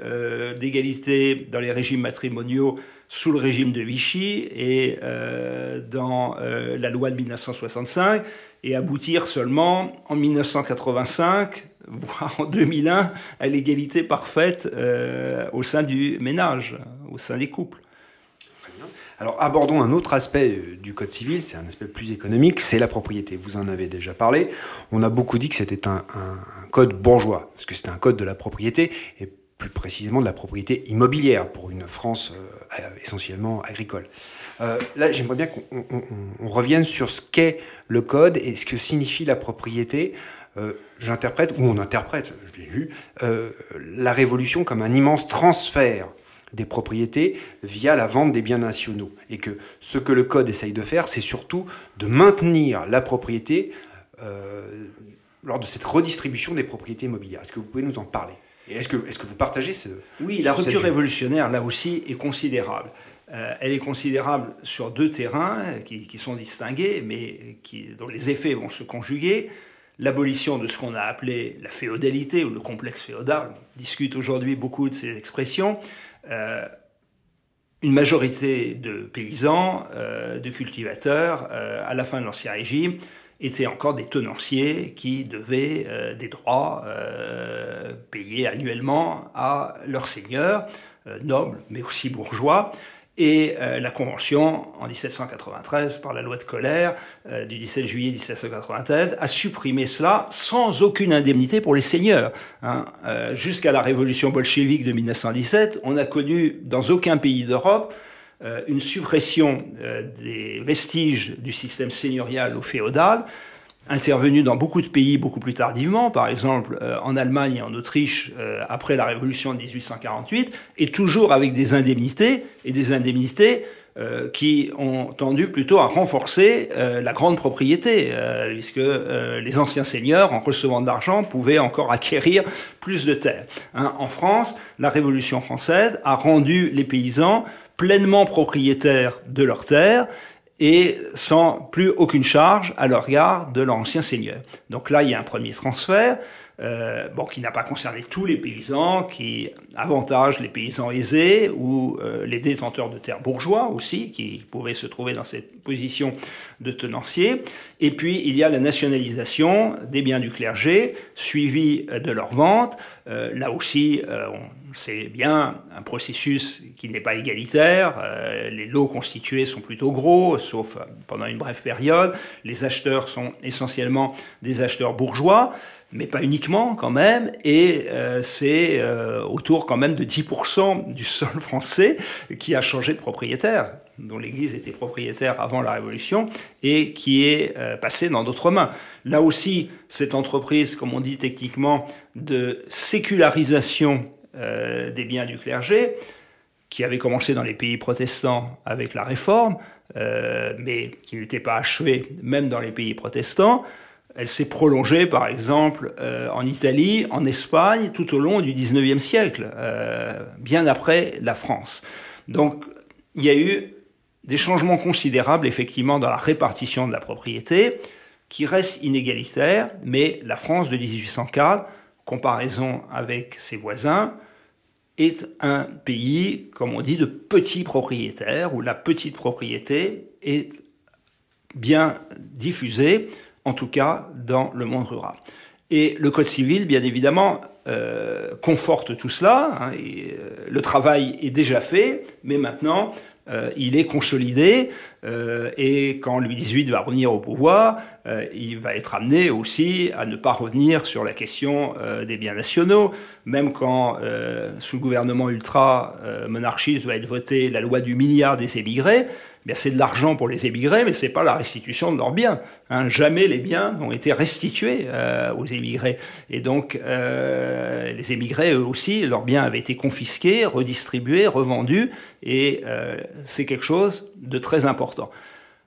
d'égalité dans les régimes matrimoniaux sous le régime de Vichy et euh, dans euh, la loi de 1965 et aboutir seulement en 1985, voire en 2001, à l'égalité parfaite euh, au sein du ménage, au sein des couples. Alors abordons un autre aspect du Code civil, c'est un aspect plus économique, c'est la propriété. Vous en avez déjà parlé. On a beaucoup dit que c'était un, code bourgeois, parce que c'était un code de la propriété, plus précisément de la propriété immobilière pour une France euh, essentiellement agricole. Euh, là, j'aimerais bien qu'on revienne sur ce qu'est le code et ce que signifie la propriété. J'interprète, ou on interprète, je l'ai lu, la révolution comme un immense transfert des propriétés via la vente des biens nationaux. Et que ce que le Code essaye de faire, c'est surtout de maintenir la propriété euh, lors de cette redistribution des propriétés immobilières. Est-ce que vous pouvez nous en parler? Est-ce que, est que vous partagez ce... Oui, la rupture révolutionnaire, là aussi, est considérable. Euh, elle est considérable sur deux terrains qui, qui sont distingués, mais qui, dont les effets vont se conjuguer l'abolition de ce qu'on a appelé la féodalité ou le complexe féodal. On discute aujourd'hui beaucoup de ces expressions. Euh, une majorité de paysans, euh, de cultivateurs, à la fin de l'Ancien Régime, étaient encore des tenanciers qui devaient des droits payés annuellement à leurs seigneurs, nobles mais aussi bourgeois. Et euh, la Convention, en 1793, par la loi de colère euh, du 17 juillet 1793, a supprimé cela sans aucune indemnité pour les seigneurs. Hein. Euh, jusqu'à la révolution bolchevique de 1917, on n'a connu dans aucun pays d'Europe une suppression des vestiges du système seigneurial ou féodal intervenu dans beaucoup de pays beaucoup plus tardivement, par exemple euh, en Allemagne et en Autriche euh, après la Révolution de 1848, et toujours avec des indemnités, et des indemnités euh, qui ont tendu plutôt à renforcer la grande propriété, puisque les anciens seigneurs, en recevant de l'argent, pouvaient encore acquérir plus de terres. Hein, en France, la Révolution française a rendu les paysans pleinement propriétaires de leurs terres et sans plus aucune charge à leur regard de l'ancien seigneur. Donc là, il y a un premier transfert, euh, bon, qui n'a pas concerné tous les paysans, qui avantage les paysans aisés ou euh, les détenteurs de terres bourgeois aussi, qui pouvaient se trouver dans cette position de tenancier. Et puis, il y a la nationalisation des biens du clergé, suivie de leur vente. Euh, là aussi, c'est bien un processus qui n'est pas égalitaire. les lots constitués sont plutôt gros, sauf pendant une brève période. Les acheteurs sont essentiellement des acheteurs bourgeois mais pas uniquement quand même, et euh, c'est euh, autour quand même de 10% du sol français qui a changé de propriétaire, dont l'Église était propriétaire avant la Révolution, et qui est euh, passé dans d'autres mains. Là aussi, cette entreprise, comme on dit techniquement, de sécularisation des biens du clergé, qui avait commencé dans les pays protestants avec la Réforme, mais qui n'était pas achevée même dans les pays protestants, elle s'est prolongée, par exemple, euh, en Italie, en Espagne, tout au long du XIXe siècle, euh, bien après la France. Donc, il y a eu des changements considérables, effectivement, dans la répartition de la propriété, qui reste inégalitaire, mais la France de 1804, comparaison avec ses voisins, est un pays, comme on dit, de petits propriétaires, où la petite propriété est bien diffusée en tout cas dans le monde rural. Et le Code civil, bien évidemment, euh, conforte tout cela. Hein, et, euh, le travail est déjà fait, mais maintenant, euh, il est consolidé. et quand Louis XVIII va revenir au pouvoir, il va être amené aussi à ne pas revenir sur la question des biens nationaux. Même quand, sous le gouvernement ultra-monarchiste, va être votée la loi du milliard des émigrés, c'est de l'argent pour les émigrés, mais c'est pas la restitution de leurs biens. Hein. Jamais les biens n'ont été restitués euh, aux émigrés. Et donc, euh, les émigrés, eux aussi, leurs biens avaient été confisqués, redistribués, revendus, et euh, c'est quelque chose de très important.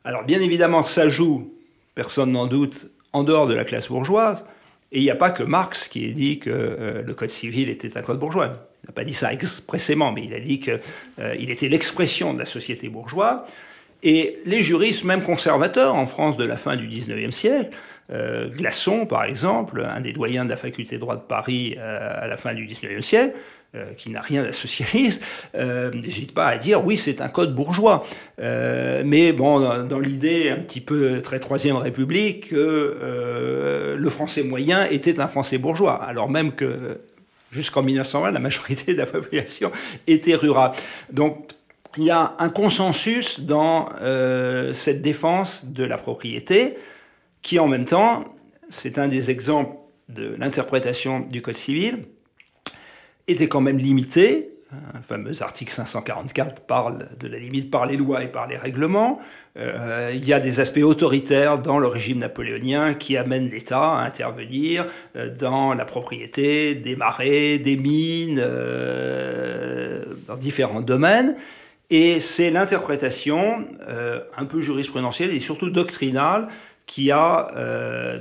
Alors, bien évidemment, ça joue, personne n'en doute, en dehors de la classe bourgeoise, et il n'y a pas que Marx qui ait dit que le Code civil était un code bourgeois. Il n'a pas dit ça expressément, mais il a dit qu'il était l'expression de la société bourgeoise. Et les juristes, même conservateurs en France de la fin du XIXe siècle, euh, Glasson par exemple, un des doyens de la faculté de droit de Paris euh, à la fin du XIXe siècle, euh, qui n'a rien de socialiste, n'hésite pas à dire oui c'est un code bourgeois. mais bon, dans, l'idée un petit peu très troisième République, que le français moyen était un français bourgeois, alors même que jusqu'en 1920 la majorité de la population était rurale. Donc il y a un consensus dans cette défense de la propriété qui en même temps, c'est un des exemples de l'interprétation du Code civil, était quand même limité. Un fameux article 544 parle de la limite par les lois et par les règlements. Euh, il y a des aspects autoritaires dans le régime napoléonien qui amènent l'État à intervenir euh, dans la propriété des marais, des mines, euh, dans différents domaines. Et c'est l'interprétation un peu jurisprudentielle et surtout doctrinale qui a,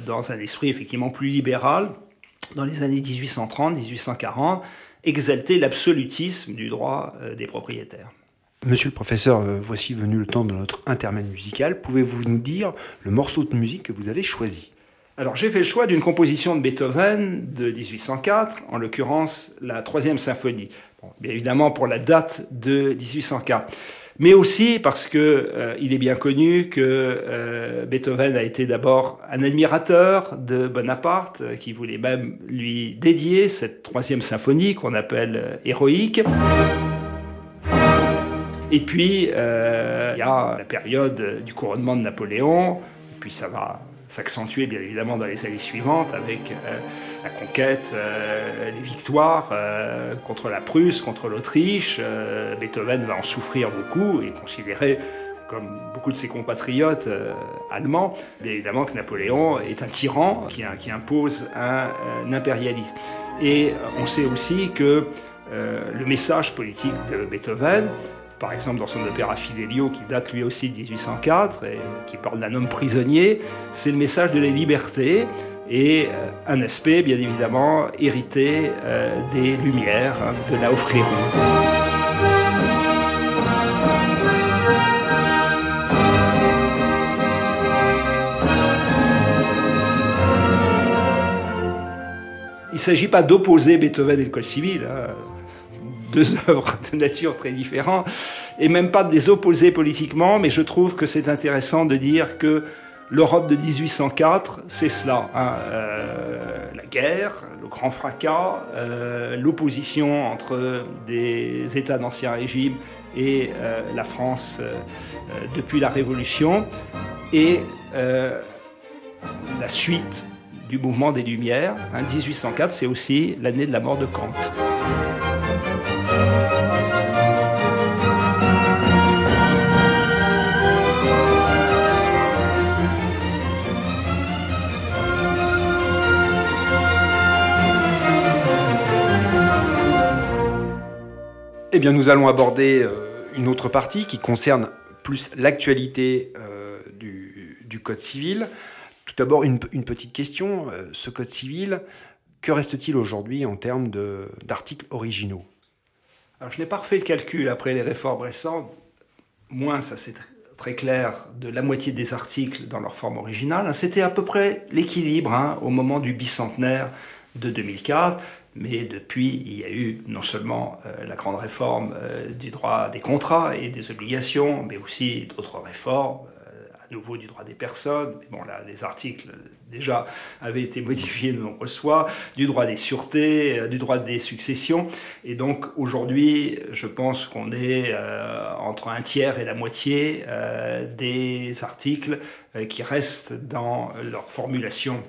dans un esprit effectivement plus libéral, dans les années 1830-1840, exalté l'absolutisme du droit des propriétaires. Monsieur le professeur, euh, voici venu le temps de notre intermède musical. Pouvez-vous nous dire le morceau de musique que vous avez choisi? Alors j'ai fait le choix d'une composition de Beethoven de 1804, en l'occurrence la troisième symphonie. bien évidemment pour la date de 1804, mais aussi parce que euh, il est bien connu que euh, Beethoven a été d'abord un admirateur de Bonaparte, qui voulait même lui dédier cette troisième symphonie qu'on appelle héroïque. Et puis, euh, il y a la période du couronnement de Napoléon, et puis ça va s'accentuer bien évidemment dans les années suivantes avec euh, la conquête, euh, les victoires contre la Prusse, contre l'Autriche. Beethoven va en souffrir beaucoup et considérer comme beaucoup de ses compatriotes allemands, bien évidemment que Napoléon est un tyran qui, impose un, impérialisme. Et on sait aussi que le message politique de Beethoven, par exemple dans son opéra Fidelio, qui date lui aussi de 1804 et qui parle d'un homme prisonnier, c'est le message de la liberté et euh, un aspect bien évidemment hérité euh, des Lumières, hein, de la Offrirou. Il ne s'agit pas d'opposer Beethoven et le Code civil. Hein deux œuvres de nature très différentes, et même pas de les opposer politiquement, mais je trouve que c'est intéressant de dire que l'Europe de 1804, c'est cela. Hein, euh, la guerre, le grand fracas, euh, l'opposition entre des États d'Ancien Régime et euh, la France depuis la Révolution, et la suite du mouvement des Lumières. 1804, hein, c'est aussi l'année de la mort de Kant. Eh bien, nous allons aborder euh, une autre partie qui concerne plus l'actualité euh, du, Code civil. Tout d'abord, une, petite question. Euh, ce Code civil, que reste-t-il aujourd'hui en termes d'articles originaux? Je n'ai pas refait le calcul après les réformes récentes. Moins, ça c'est très clair, de la moitié des articles dans leur forme originale. C'était à peu près l'équilibre hein, au moment du bicentenaire de 2004. Mais depuis, il y a eu non seulement euh, la grande réforme euh, du droit des contrats et des obligations, mais aussi d'autres réformes, nouveau du droit des personnes. Mais bon, là, les articles déjà avaient été modifiés de nombreuses fois, du droit des sûretés, du droit des successions. Et donc aujourd'hui, je pense qu'on est entre un tiers et la moitié des articles qui restent dans leur formulation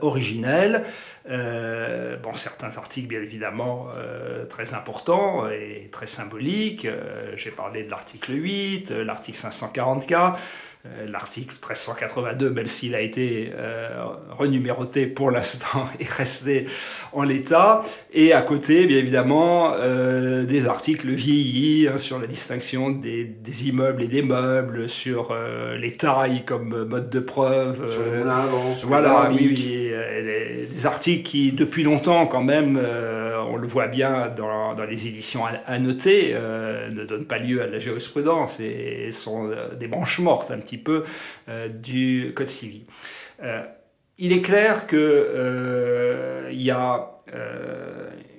originelle. Euh, bon, certains articles, bien évidemment, euh, très importants et très symboliques. Euh, j'ai parlé de l'article 8, l'article 544. Euh, l'article 1382, même s'il a été euh, renuméroté pour l'instant, est resté en l'état. Et à côté, bien évidemment, euh, des articles vieillis hein, sur la distinction des, des, immeubles et des meubles, sur euh, les tailles comme mode de preuve. Sur les moulins avant, sur voilà, les oui, oui des articles qui, depuis longtemps, quand même, on le voit bien dans, les éditions annotées, ne donnent pas lieu à de la jurisprudence et sont des branches mortes un petit peu euh, du Code civil. Euh, il est clair qu'il euh, y a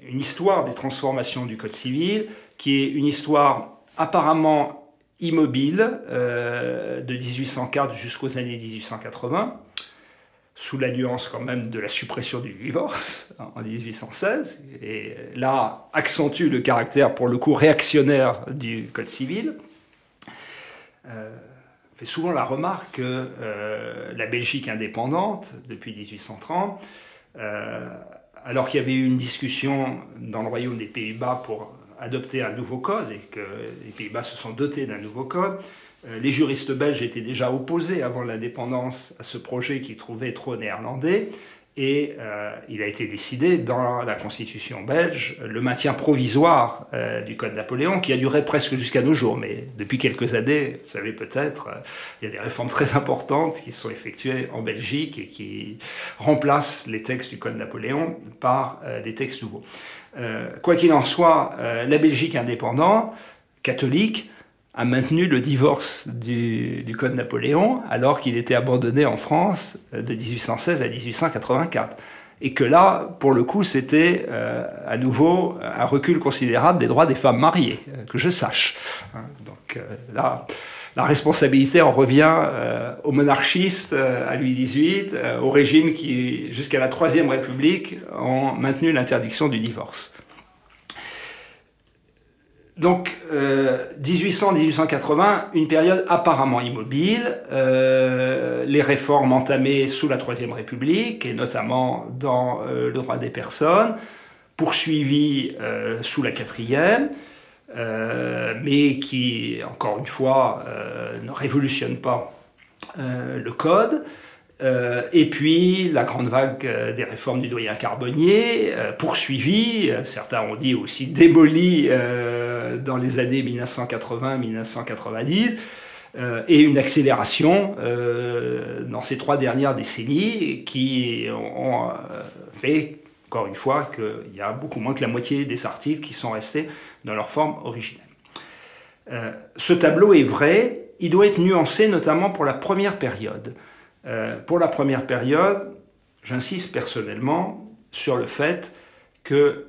une histoire des transformations du Code civil qui est une histoire apparemment immobile de 1804 jusqu'aux années 1880 sous la nuance quand même de la suppression du divorce en 1816, et là accentue le caractère pour le coup réactionnaire du Code civil. Euh, fait souvent la remarque que euh, la Belgique indépendante, depuis 1830, euh, alors qu'il y avait eu une discussion dans le royaume des Pays-Bas pour adopter un nouveau code et que les Pays-Bas se sont dotés d'un nouveau code, les juristes belges étaient déjà opposés avant l'indépendance à ce projet qu'ils trouvaient trop néerlandais. Et euh, il a été décidé dans la constitution belge le maintien provisoire euh, du Code Napoléon, qui a duré presque jusqu'à nos jours. Mais depuis quelques années, vous savez peut-être, il y a des réformes très importantes qui sont effectuées en Belgique et qui remplacent les textes du Code Napoléon par des textes nouveaux. quoi qu'il en soit, la Belgique indépendante, catholique, a maintenu le divorce du, Code Napoléon alors qu'il était abandonné en France euh, de 1816 à 1884. Et que là, pour le coup, c'était euh, à nouveau un recul considérable des droits des femmes mariées, euh, que je sache. Hein, donc là, la responsabilité en revient aux monarchistes, à Louis XVIII, au régime qui, jusqu'à la Troisième République, ont maintenu l'interdiction du divorce. Donc, 1800-1880, euh, une période apparemment immobile. Euh, les réformes entamées sous la Troisième République, et notamment dans euh, le droit des personnes, poursuivies sous la Quatrième, mais qui, encore une fois, ne révolutionnent pas le Code. Euh, et puis la grande vague euh, des réformes du doyen Carbonnier, euh, poursuivie, certains ont dit aussi démolie dans les années 1980-1990, et une accélération dans ces trois dernières décennies qui ont fait, encore une fois, qu'il y a beaucoup moins que la moitié des articles qui sont restés dans leur forme originelle. ce tableau est vrai, il doit être nuancé notamment pour la première période. Euh, pour la première période, j'insiste personnellement sur le fait que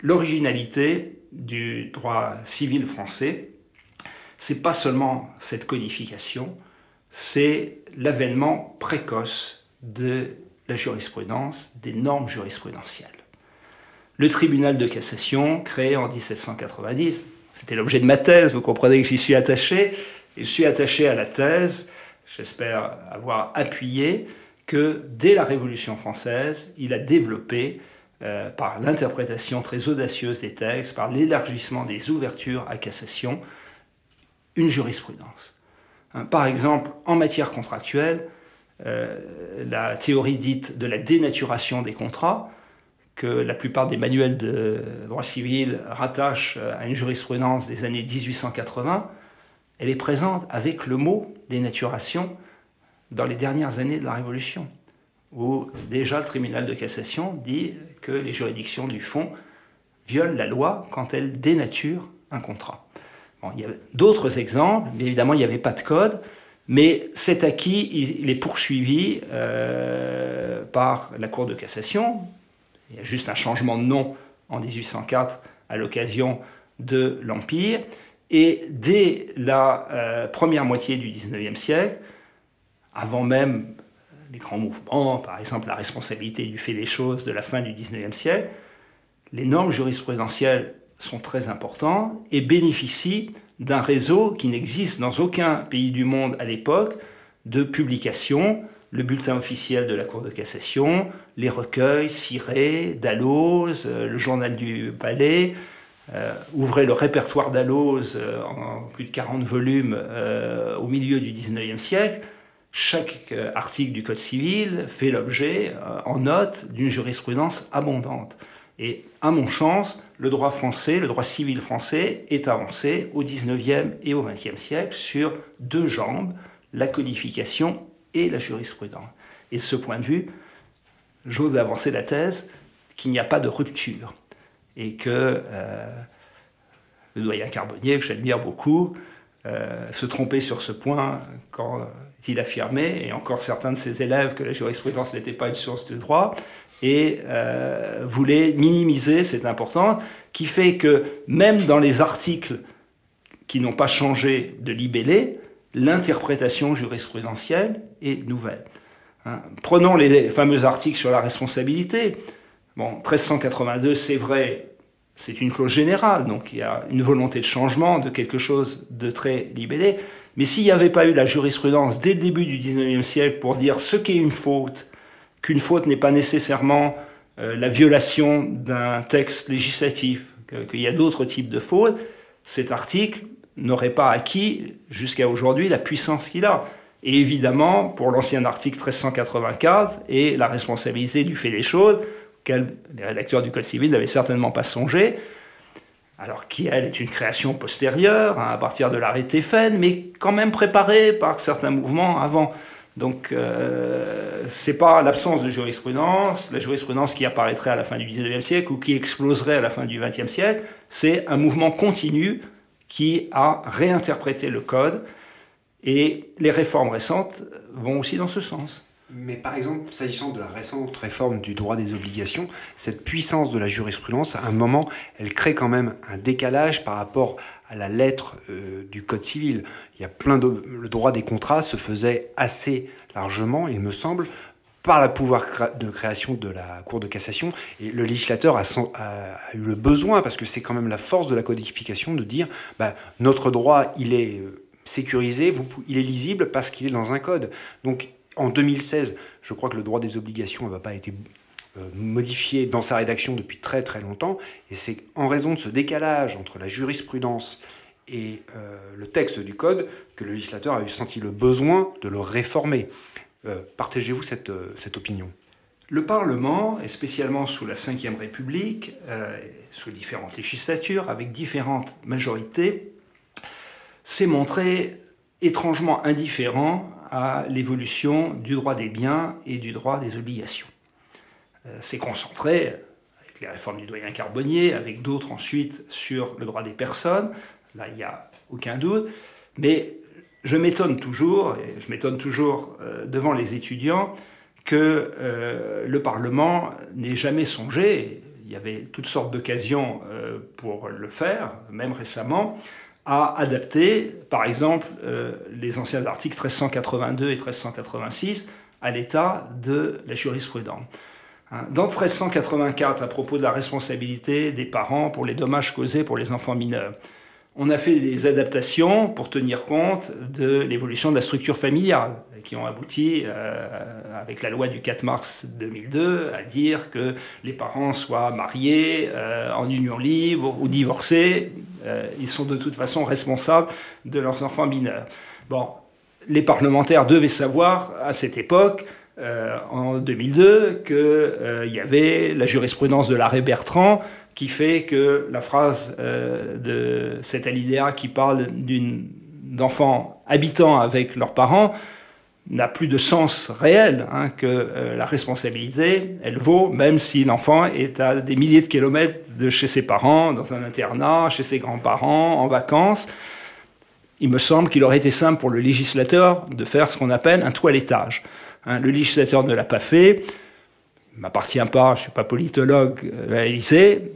l'originalité du droit civil français, c'est pas seulement cette codification, c'est l'avènement précoce de la jurisprudence, des normes jurisprudentielles. Le tribunal de cassation, créé en 1790, c'était l'objet de ma thèse, vous comprenez que j'y suis attaché, et je suis attaché à la thèse j'espère avoir appuyé que dès la Révolution française, il a développé, euh, par l'interprétation très audacieuse des textes, par l'élargissement des ouvertures à cassation, une jurisprudence. Hein, par exemple, en matière contractuelle, euh, la théorie dite de la dénaturation des contrats, que la plupart des manuels de droit civil rattachent à une jurisprudence des années 1880, elle est présente avec le mot dénaturation dans les dernières années de la Révolution, où déjà le tribunal de cassation dit que les juridictions du fond violent la loi quand elles dénaturent un contrat. il y a d'autres exemples, mais évidemment il n'y avait pas de code, mais cet acquis, il, est poursuivi euh, par la Cour de cassation. Il y a juste un changement de nom en 1804 à l'occasion de l'Empire. Et dès la euh, première moitié du XIXe siècle, avant même les grands mouvements, par exemple la responsabilité du fait des choses de la fin du XIXe siècle, les normes jurisprudentielles sont très importantes et bénéficient d'un réseau qui n'existe dans aucun pays du monde à l'époque de publications, le bulletin officiel de la Cour de cassation, les recueils, Ciré, Dalloz, euh, le journal du palais, euh, ouvrez le répertoire d'Alloz euh, en plus de 40 volumes euh, au milieu du 19e siècle, chaque article du Code civil fait l'objet en note d'une jurisprudence abondante. Et à mon sens, le droit français, le droit civil français est avancé au 19e et au 20e siècle sur deux jambes, la codification et la jurisprudence. Et de ce point de vue, j'ose avancer la thèse qu'il n'y a pas de rupture et que euh, le doyen Carbonnier, que j'admire beaucoup, euh, se trompait sur ce point quand il affirmait, et encore certains de ses élèves, que la jurisprudence n'était pas une source de droit, et euh, voulait minimiser cette importance, qui fait que même dans les articles qui n'ont pas changé de libellé, l'interprétation jurisprudentielle est nouvelle. Hein. Prenons les fameux articles sur la responsabilité. Bon, 1382, c'est vrai, c'est une clause générale, donc il y a une volonté de changement, de quelque chose de très libellé. Mais s'il n'y avait pas eu la jurisprudence dès le début du 19e siècle pour dire ce qu'est une faute, qu'une faute n'est pas nécessairement euh, la violation d'un texte législatif, qu'il y a d'autres types de fautes, cet article n'aurait pas acquis jusqu'à aujourd'hui la puissance qu'il a. Et évidemment, pour l'ancien article 1384 et la responsabilité du fait des choses, auquel les rédacteurs du Code civil n'avaient certainement pas songé, alors qui, elle, est une création postérieure, hein, à partir de l'arrêté FED, mais quand même préparée par certains mouvements avant. Donc, euh, c'est pas l'absence de jurisprudence, la jurisprudence qui apparaîtrait à la fin du XIXe siècle ou qui exploserait à la fin du XXe siècle, c'est un mouvement continu qui a réinterprété le code et les réformes récentes vont aussi dans ce sens. Mais par exemple, s'agissant de la récente réforme du droit des obligations, cette puissance de la jurisprudence, à un moment, elle crée quand même un décalage par rapport à la lettre euh, du Code civil. Il y a plein de... Le droit des contrats se faisait assez largement, il me semble, par le pouvoir de création de la Cour de cassation. Et le législateur a, eu le besoin, parce que c'est quand même la force de la codification, de dire bah, notre droit, il est euh, sécurisé, il est lisible parce qu'il est dans un code. Donc en 2016, je crois que le droit des obligations n'a pas été euh, modifié dans sa rédaction depuis très très longtemps, et c'est en raison de ce décalage entre la jurisprudence et euh, le texte du code que le législateur a eu senti le besoin de le réformer. Euh, partagez-vous cette, opinion? Le Parlement, et spécialement sous la Ve République, sous différentes législatures, avec différentes majorités, s'est montré étrangement indifférent à l'évolution du droit des biens et du droit des obligations. Euh, c'est concentré, avec les réformes du doyen Carbonnier, avec d'autres ensuite sur le droit des personnes, là il n'y a aucun doute, mais je m'étonne toujours, et je m'étonne toujours euh, devant les étudiants, que euh, le Parlement n'ait jamais songé, il y avait toutes sortes d'occasions pour le faire, même récemment, à adapter, par exemple, euh, les anciens articles 1382 et 1386 à l'état de la jurisprudence. Hein, dans 1384, à propos de la responsabilité des parents pour les dommages causés pour les enfants mineurs, on a fait des adaptations pour tenir compte de l'évolution de la structure familiale, qui ont abouti, euh, avec la loi du 4 mars 2002, à dire que les parents soient mariés, euh, en union libre ou divorcés, ils sont de toute façon responsables de leurs enfants mineurs. Bon, les parlementaires devaient savoir à cette époque en 2002 qu'il y avait la jurisprudence de l'arrêt Bertrand qui fait que la phrase euh, de cet alinéa qui parle d'enfants habitant avec leurs parents n'a plus de sens réel, hein, que euh, la responsabilité, elle vaut même si l'enfant est à des milliers de kilomètres de chez ses parents, dans un internat, chez ses grands-parents, en vacances. Il me semble qu'il aurait été simple pour le législateur de faire ce qu'on appelle un toilettage. Hein, le législateur ne l'a pas fait, m'appartient pas, je suis pas politologue euh, à l'Élysée,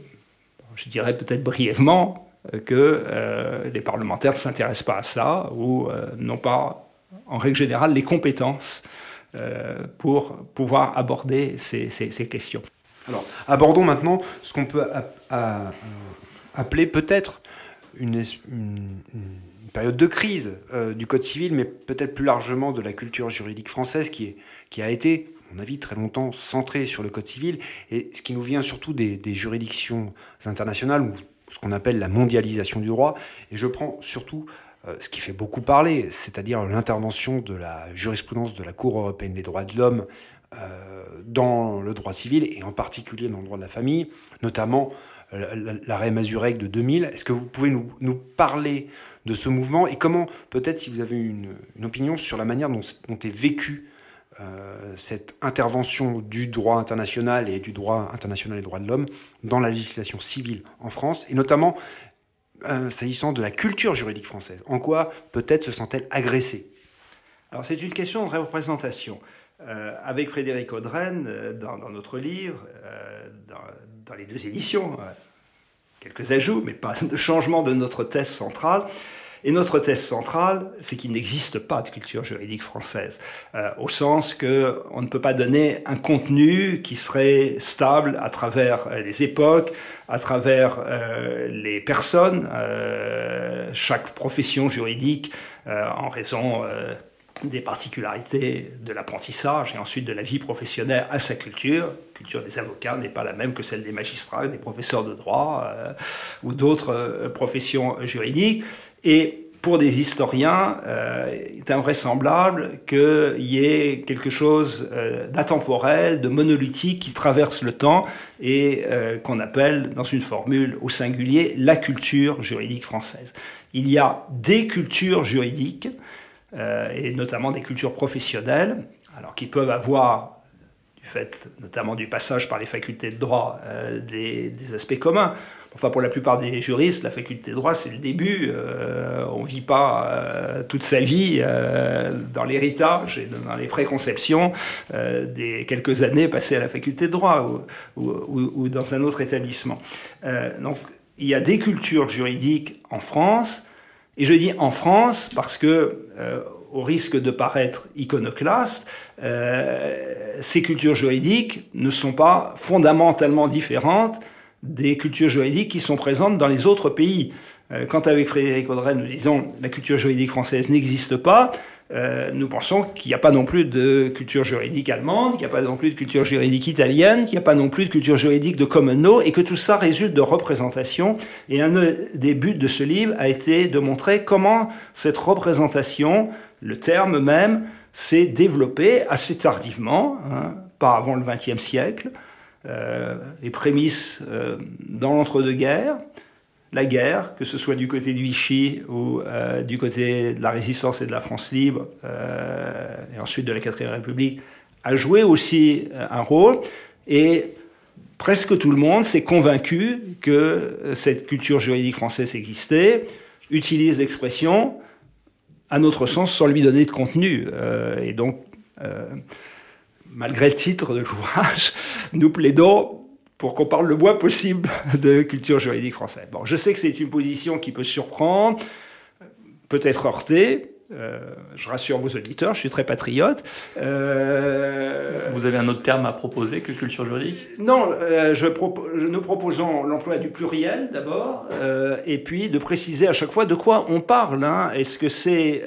je dirais peut-être brièvement euh, que les parlementaires ne s'intéressent pas à ça ou euh, n'ont pas, en règle générale, les compétences pour pouvoir aborder ces, questions. Alors, abordons maintenant ce qu'on peut appeler peut-être une, période de crise du Code civil, mais peut-être plus largement de la culture juridique française qui, est, qui a été mon avis, très longtemps centré sur le Code civil, et ce qui nous vient surtout des, juridictions internationales, ou ce qu'on appelle la mondialisation du droit. Et je prends surtout euh, ce qui fait beaucoup parler, c'est-à-dire l'intervention de la jurisprudence de la Cour européenne des droits de l'homme euh, dans le droit civil, et en particulier dans le droit de la famille, notamment euh, l'arrêt Mazurek de 2000. Est-ce que vous pouvez nous, parler de ce mouvement et comment, peut-être si vous avez une, opinion sur la manière dont, est vécu euh, cette intervention du droit international et du droit international des droits de l'homme dans la législation civile en France, et notamment euh, s'agissant de la culture juridique française. En quoi peut-être se sent-elle agressée? Alors c'est une question de représentation. Euh, avec Frédéric Audren, dans, notre livre, dans, les deux éditions, quelques ajouts, mais pas de changement de notre thèse centrale, Et notre thèse centrale, c'est qu'il n'existe pas de culture juridique française, euh, au sens que on ne peut pas donner un contenu qui serait stable à travers euh, les époques, à travers euh, les personnes, euh, chaque profession juridique, euh, en raison des particularités de l'apprentissage et ensuite de la vie professionnelle à sa culture. La culture des avocats n'est pas la même que celle des magistrats, des professeurs de droit euh, ou d'autres euh, professions juridiques. Et pour des historiens, euh, il est invraisemblable qu'il y ait quelque chose euh, d'atemporel, de monolithique qui traverse le temps et euh, qu'on appelle, dans une formule au singulier, la culture juridique française. Il y a des cultures juridiques, euh, et notamment des cultures professionnelles, alors qui peuvent avoir, du fait notamment du passage par les facultés de droit, euh, des, aspects communs. Enfin, pour la plupart des juristes, la faculté de droit, c'est le début. Euh, on ne vit pas toute sa vie dans l'héritage et dans les préconceptions des quelques années passées à la faculté de droit ou dans un autre établissement. donc, il y a des cultures juridiques en France, et je dis en France parce que, euh, au risque de paraître iconoclaste, euh, ces cultures juridiques ne sont pas fondamentalement différentes des cultures juridiques qui sont présentes dans les autres pays. Euh, quand avec Frédéric Audrey nous disons la culture juridique française n'existe pas, euh, nous pensons qu'il n'y a pas non plus de culture juridique allemande, qu'il n'y a pas non plus de culture juridique italienne, qu'il n'y a pas non plus de culture juridique de common law, et que tout ça résulte de représentation. Et un des buts de ce livre a été de montrer comment cette représentation, le terme même, s'est développé assez tardivement, hein, pas avant le XXe siècle, euh, les prémices euh, dans l'entre-deux-guerres, la guerre, que ce soit du côté de Vichy ou euh, du côté de la résistance et de la France libre, euh, et ensuite de la Quatrième République, a joué aussi un rôle. Et presque tout le monde s'est convaincu que cette culture juridique française existait, utilise l'expression, à notre sens, sans lui donner de contenu. Euh, et donc, malgré le titre de l'ouvrage, nous plaidons pour qu'on parle le moins possible de culture juridique française. Bon, je sais que c'est une position qui peut surprendre, peut-être heurter. Euh, je rassure vos auditeurs, je suis très patriote. Euh... Vous avez un autre terme à proposer que culture juridique? Non, euh, je propo nous proposons l'emploi du pluriel d'abord, euh, et puis de préciser à chaque fois de quoi on parle. Hein. Est-ce que c'est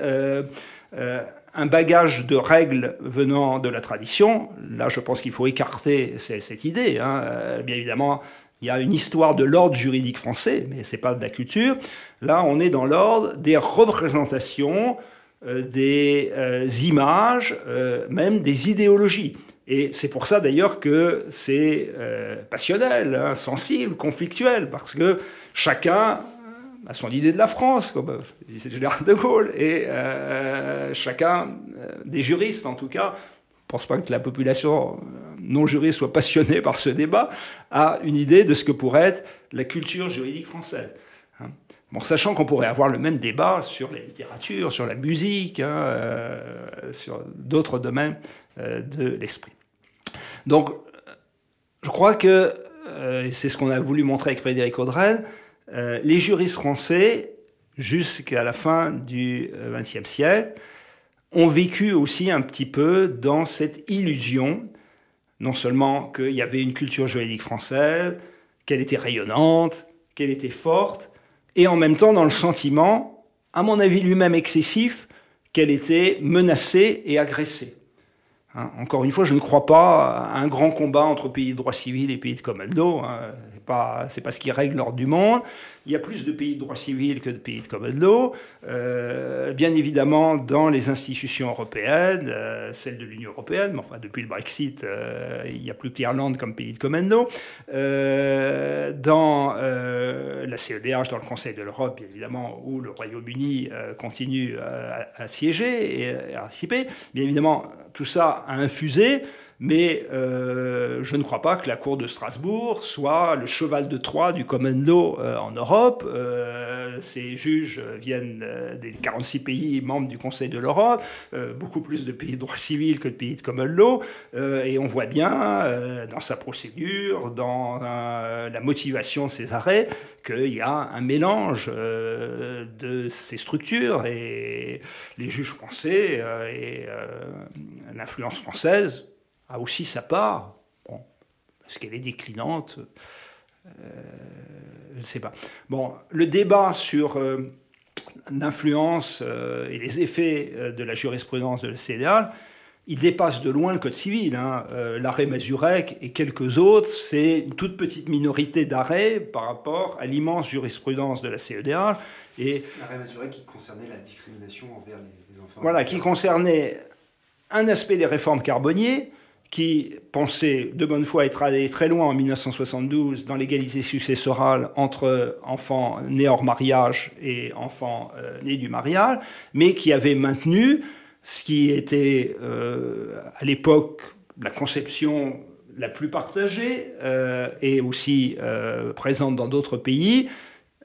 un bagage de règles venant de la tradition. Là, je pense qu'il faut écarter cette idée. Hein. Euh, bien évidemment, il y a une histoire de l'ordre juridique français, mais c'est pas de la culture. Là, on est dans l'ordre des représentations, euh, des euh, images, même des idéologies. Et c'est pour ça d'ailleurs que c'est passionnel, hein, sensible, conflictuel, parce que chacun à son idée de la France, comme disait le général de Gaulle, et euh, chacun, euh, des juristes en tout cas, je ne pense pas que la population non juriste soit passionnée par ce débat, a une idée de ce que pourrait être la culture juridique française. Hein. Bon, sachant qu'on pourrait avoir le même débat sur la littérature, sur la musique, hein, euh, sur d'autres domaines euh, de l'esprit. Donc, je crois que, euh, c'est ce qu'on a voulu montrer avec Frédéric Audrey, euh, les juristes français, jusqu'à la fin du XXe siècle, ont vécu aussi un petit peu dans cette illusion, non seulement qu'il y avait une culture juridique française, qu'elle était rayonnante, qu'elle était forte, et en même temps dans le sentiment, à mon avis lui-même excessif, qu'elle était menacée et agressée. Hein, encore une fois, je ne crois pas à un grand combat entre pays de droit civil et pays de common law. Hein. Pas, c'est pas ce qui règle l'ordre du monde. Il y a plus de pays de droit civil que de pays de common law. Euh, bien évidemment, dans les institutions européennes, euh, celles de l'Union européenne, mais enfin depuis le Brexit, euh, il n'y a plus que l'Irlande comme pays de common law. Dans la CEDH, dans le Conseil de l'Europe, bien évidemment, où le Royaume-Uni continue à, siéger et à participer. Bien évidemment, tout ça a infusé mais euh, je ne crois pas que la Cour de Strasbourg soit le cheval de Troie du common law euh, en Europe. Euh, ces juges viennent des 46 pays membres du Conseil de l'Europe, beaucoup plus de pays de droit civil que de pays de common law, et on voit bien dans sa procédure, dans la motivation de ses arrêts, qu'il y a un mélange de ces structures et les juges français et l'influence française a aussi sa part. Bon, parce qu'elle est déclinante, euh, je ne sais pas. Bon, le débat sur euh, l'influence euh, et les effets de la jurisprudence de la CEDA, il dépasse de loin le Code civil. Hein. L'arrêt Mazurek et quelques autres, c'est une toute petite minorité d'arrêts par rapport à l'immense jurisprudence de la CEDA. Et l'arrêt Mazurek qui concernait la discrimination envers les, enfants. Voilà, qui concernait un aspect des réformes carboniers, qui pensait de bonne foi être allé très loin en 1972 dans l'égalité successorale entre enfants nés hors mariage et enfants euh, nés du mariage, mais qui avait maintenu ce qui était euh, à l'époque la conception la plus partagée euh, et aussi présente dans d'autres pays,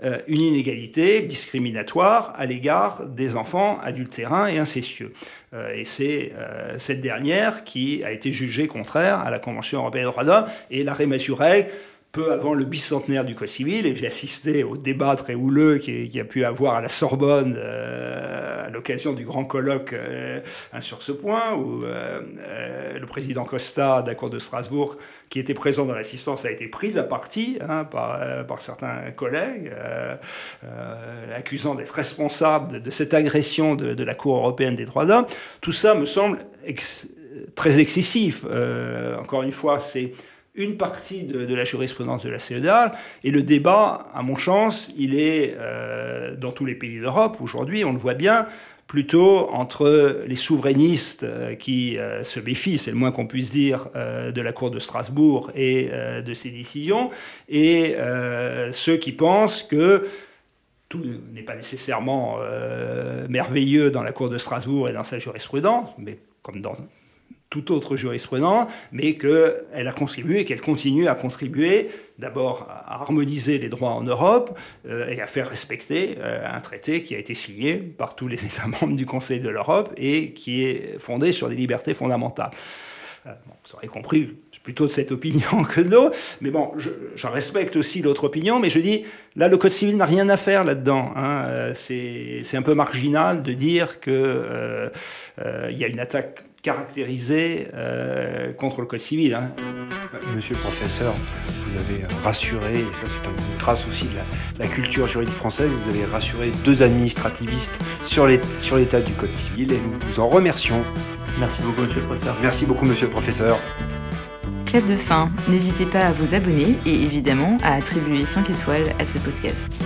euh, une inégalité discriminatoire à l'égard des enfants adultérins et incestueux. Euh, et c'est euh, cette dernière qui a été jugée contraire à la Convention européenne des droits de l'homme et l'arrêt Masurek peu avant le bicentenaire du Code civil, et j'ai assisté au débat très houleux qui, qui, a pu avoir à la Sorbonne euh, à l'occasion du grand colloque euh, sur ce point, où euh, le président Costa, d'accord de Strasbourg, qui était présent dans l'assistance, a été pris à partie hein, par, par, certains collègues, accusant d'être responsable de, cette agression de, de, la Cour européenne des droits de l'homme. Tout ça me semble très excessif. encore une fois, c'est une partie de, la jurisprudence de la CEDAL. Et le débat, à mon sens, il est euh, dans tous les pays d'Europe aujourd'hui, on le voit bien, plutôt entre les souverainistes euh, qui euh, se méfient, c'est le moins qu'on puisse dire, de la Cour de Strasbourg et de ses décisions, et ceux qui pensent que tout n'est pas nécessairement merveilleux dans la Cour de Strasbourg et dans sa jurisprudence, mais comme dans tout autre jurisprudence, mais qu'elle a contribué et qu'elle continue à contribuer d'abord à harmoniser les droits en Europe euh, et à faire respecter euh, un traité qui a été signé par tous les États membres du Conseil de l'Europe et qui est fondé sur des libertés fondamentales. Euh, vous aurez compris, c'est plutôt de cette opinion que de l'autre, mais bon, j'en respecte aussi l'autre opinion, mais je dis, là, le Code civil n'a rien à faire là-dedans. Hein. C'est un peu marginal de dire qu'il il y a une attaque caractérisé euh, contre le code civil. Hein. Monsieur le professeur, vous avez rassuré, et ça c'est une trace aussi de la, culture juridique française, vous avez rassuré deux administrativistes sur l'état du code civil et nous vous en remercions. Merci beaucoup monsieur le professeur. Merci beaucoup monsieur le professeur. Clap de fin, n'hésitez pas à vous abonner et évidemment à attribuer 5 étoiles à ce podcast.